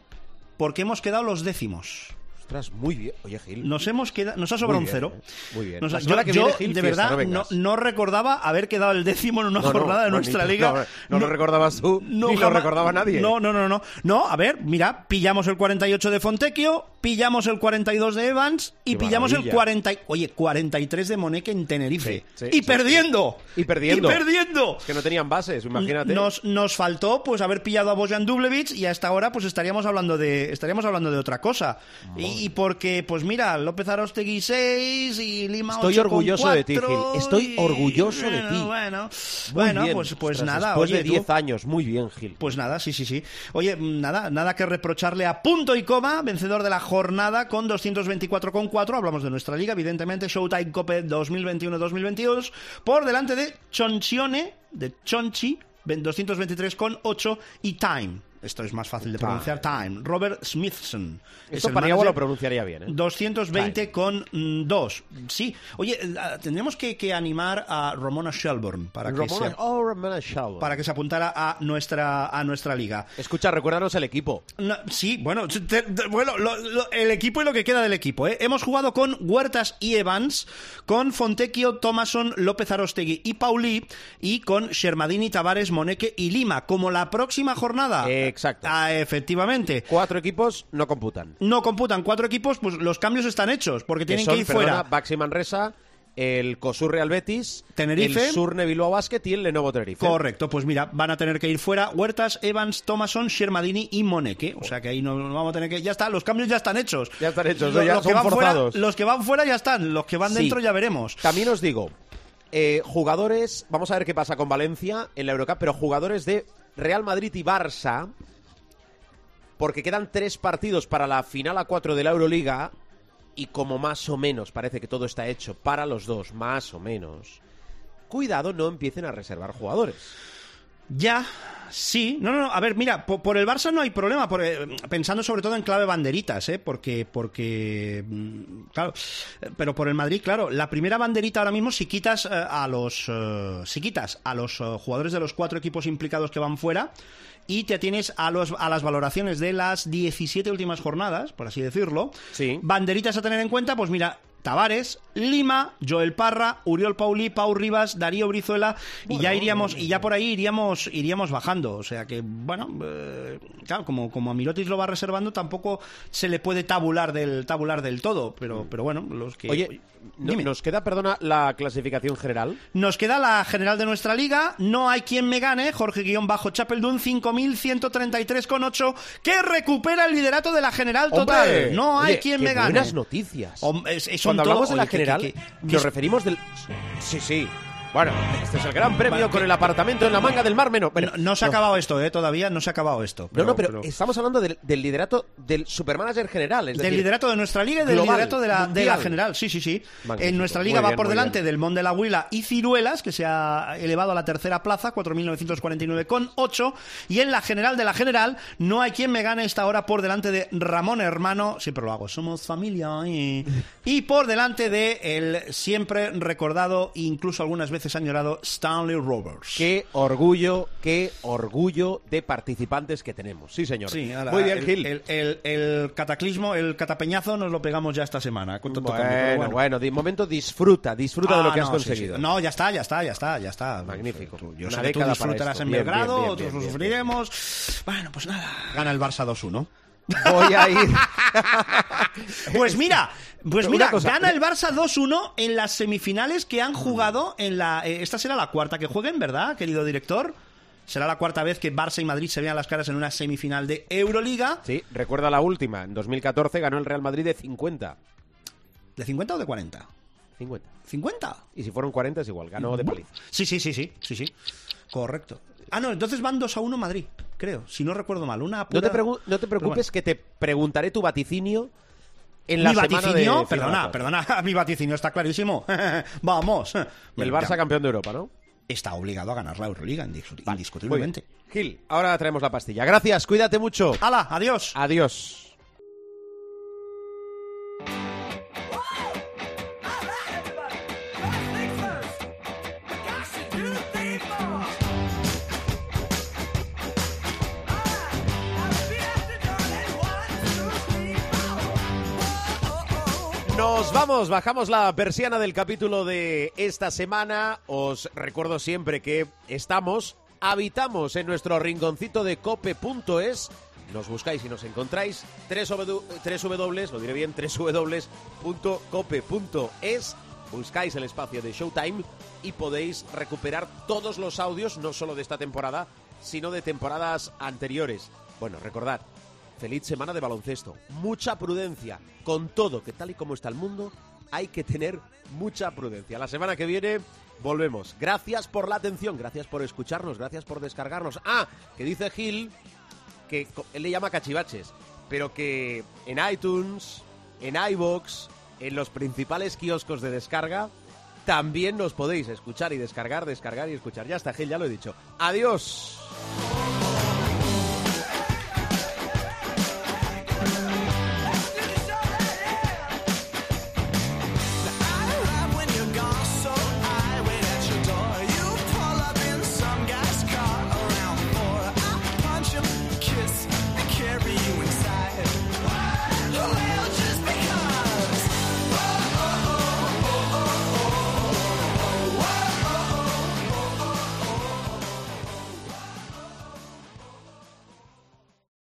Porque hemos quedado los décimos. Ostras, muy bien. Oye, Gil. Nos hemos quedado, nos ha sobrado un cero. eh. Muy bien. Nos ha- yo que yo, Gil, de fiesta, verdad no no, recordaba haber quedado el décimo en una No, no, jornada de nuestra liga. no, lo recordabas tú, ni lo recordaba nadie. No, no, no, no. No, a ver, mira, pillamos el 48 de Fontecchio, pillamos el 42 de Evans y Qué pillamos el maravilla. 40, y- oye, 43 de Moneque en Tenerife. Sí, sí, y sí, perdiendo. Y perdiendo. Y perdiendo. Es que no tenían bases, imagínate. Nos, nos faltó pues haber pillado a Bojan Dublevich y hasta ahora pues estaríamos hablando de estaríamos hablando de otra cosa. Y, y porque pues mira, López Arostegui 6 y Lima Estoy 8 con orgulloso de ti, Gil. Estoy y- orgulloso de ti. Bueno, Muy bueno bien. pues pues Ostras, nada, Después oye, de tú- 10 años, muy bien, Gil. pues nada, sí, sí, sí. Oye, nada, nada que reprocharle a punto y coma, vencedor de la jornada con 224,4. Hablamos de nuestra liga, evidentemente, Showtime Cope 2021-2022. Por delante de Chonchione, de Chonchi, 223,8 y Time. Esto es más fácil de pronunciar, Time. Robert Smithson. es Esto Paniagua manager. lo pronunciaría bien, ¿eh? 220 con 2. Sí. Oye, eh, tendremos que, que animar a Ramona Shelburne para que Ramona- se oh, Ramona Shelburne. para que se apuntara a nuestra, a nuestra liga. Escucha, recuérdanos el equipo. No, sí, bueno, te- te- bueno lo- lo- el equipo y lo que queda del equipo. ¿eh? Hemos jugado con Huertas y Evans, con Fontecchio, Thomason, López Arostegui y Paulí, y con Shermadini, Tavares, Moneque y Lima. Como la próxima jornada. Exacto. Ah, efectivamente. Cuatro equipos no computan. No computan cuatro equipos, pues los cambios están hechos, porque tienen son, que ir perdona, fuera. Baxi Manresa, el COSUR Real Betis, Tenerife. el Surne Bilbao Basket y el Lenovo Tenerife. Correcto, pues mira, van a tener que ir fuera Huertas, Evans, Thomason, Shermadini y Moneque. O sea que ahí no, no vamos a tener que. Ya está, los cambios ya están hechos. Ya están hechos, Lo- ya los, son que van fuera, forzados. los que van fuera ya están, los que van Sí. dentro ya veremos. También os digo, eh, jugadores, vamos a ver qué pasa con Valencia en la Eurocup, pero jugadores de Real Madrid y Barça, porque quedan tres partidos para la final a cuatro de la Euroliga, y como más o menos parece que todo está hecho para los dos, más o menos, cuidado, no empiecen a reservar jugadores. Ya, sí. No, no, no. A ver, mira, po- por, el Barça no hay problema. por, eh, pensando sobre todo en clave banderitas, ¿eh? Porque, porque, mm, claro. Pero por el Madrid, claro. La primera banderita ahora mismo, si quitas eh, a los, eh, si quitas a los jugadores de los cuatro equipos implicados que van fuera y te atienes a los, a las valoraciones de las 17 últimas jornadas, por así decirlo. Sí. Banderitas a tener en cuenta, pues mira. Tavares, Lima, Joel Parra, Uriol Pauli, Pau Rivas, Darío Brizuela y ya iríamos y ya por ahí iríamos iríamos bajando, o sea que bueno, eh, claro, como como a Mirotis lo va reservando tampoco se le puede tabular del tabular del todo, pero pero bueno, los que Oye, Dime. nos queda, perdona, la clasificación general. Nos queda la general de nuestra liga. No hay quien me gane. Jorge-Chapeldun 5133,8 que recupera el liderato de la general total. ¡Hombre! No hay Oye, quien qué me gane. Buenas noticias. Es- es- Cuando todo- hablamos de la oye, general, que- que- que nos referimos del. Sí, sí. Bueno, este es el gran premio Vale, con que- el apartamento en la manga del Mar Menor. Bueno, no, no se ha acabado esto, eh, todavía no se ha acabado esto. No, no, pero, estamos hablando del, del liderato del supermanager general. Es del decir, liderato de nuestra liga y del global, liderato de la, de la mundial. general, sí, sí, sí. Magnífico. En nuestra Muy liga va bien, por delante bien. del Mon de la Huila y Ciruelas, que se ha elevado a la tercera plaza, 4.949,8. Y en la general de la general, no hay quien me gane esta hora por delante de Ramón Hermano, siempre lo hago, somos familia. Y, y por delante de el siempre recordado, e incluso algunas veces añorado, Stanley Roberts. Qué orgullo, qué orgullo de participantes que tenemos. Sí, señor. Sí, ala, Muy bien, el, Gil. El, el- el cataclismo, el catapeñazo nos lo pegamos ya esta semana. pero Bueno, bueno, de momento disfruta, disfruta de lo Ah, que has no, sí, conseguido. sí. No, ya está, ya está, ya está, ya está. Magnífico. Yo Una sé que tú disfrutarás en Belgrado, bien, bien, otros bien, bien, sufriremos. Bueno, pues nada, gana el Barça 2-1. Voy a ir. Pues mira, pues mira, cosa, gana el Barça 2-1 en las semifinales que han jugado en la... eh, esta será la cuarta que jueguen, ¿verdad, querido director? Será la cuarta vez que Barça y Madrid se vean las caras en una semifinal de Euroliga. Sí, recuerda la última. En 2014 ganó el Real Madrid de 50. ¿De 50 o de 40? 50. ¿50? Y si fueron 40 es igual, ganó de paliza. Sí, sí, sí, sí, sí, sí. Correcto. Ah, no, entonces van 2 a 1 Madrid. creo, si no recuerdo mal. Una No te, apura- no te preocupes bueno. que te preguntaré tu vaticinio en la mi vaticinio, de perdona, perdona, mi vaticinio está clarísimo. Vamos. El Barça campeón de Europa, ¿no? Está obligado a ganar la Euroliga, indiscutiblemente. Gil, ahora traemos la pastilla. Gracias, cuídate mucho. ¡Hala! ¡Adiós! Adiós. Nos vamos, bajamos la persiana del capítulo de esta semana. Os recuerdo siempre que estamos, habitamos en nuestro rinconcito de cope.es. Nos buscáis y nos encontráis. Tres W, lo diré bien, www.cope.es. Buscáis el espacio de Showtime y podéis recuperar todos los audios, no solo de esta temporada, sino de temporadas anteriores. Bueno, recordad, Feliz semana de baloncesto. Mucha prudencia. Con todo, que tal y como está el mundo, hay que tener mucha prudencia. La semana que viene volvemos. Gracias por la atención, gracias por escucharnos, gracias por descargarnos. Ah, que dice Gil que él le llama cachivaches, pero que en iTunes, en iBox, en los principales kioscos de descarga, también nos podéis escuchar y descargar, descargar y escuchar. Ya está, Gil, ya lo he dicho. Adiós.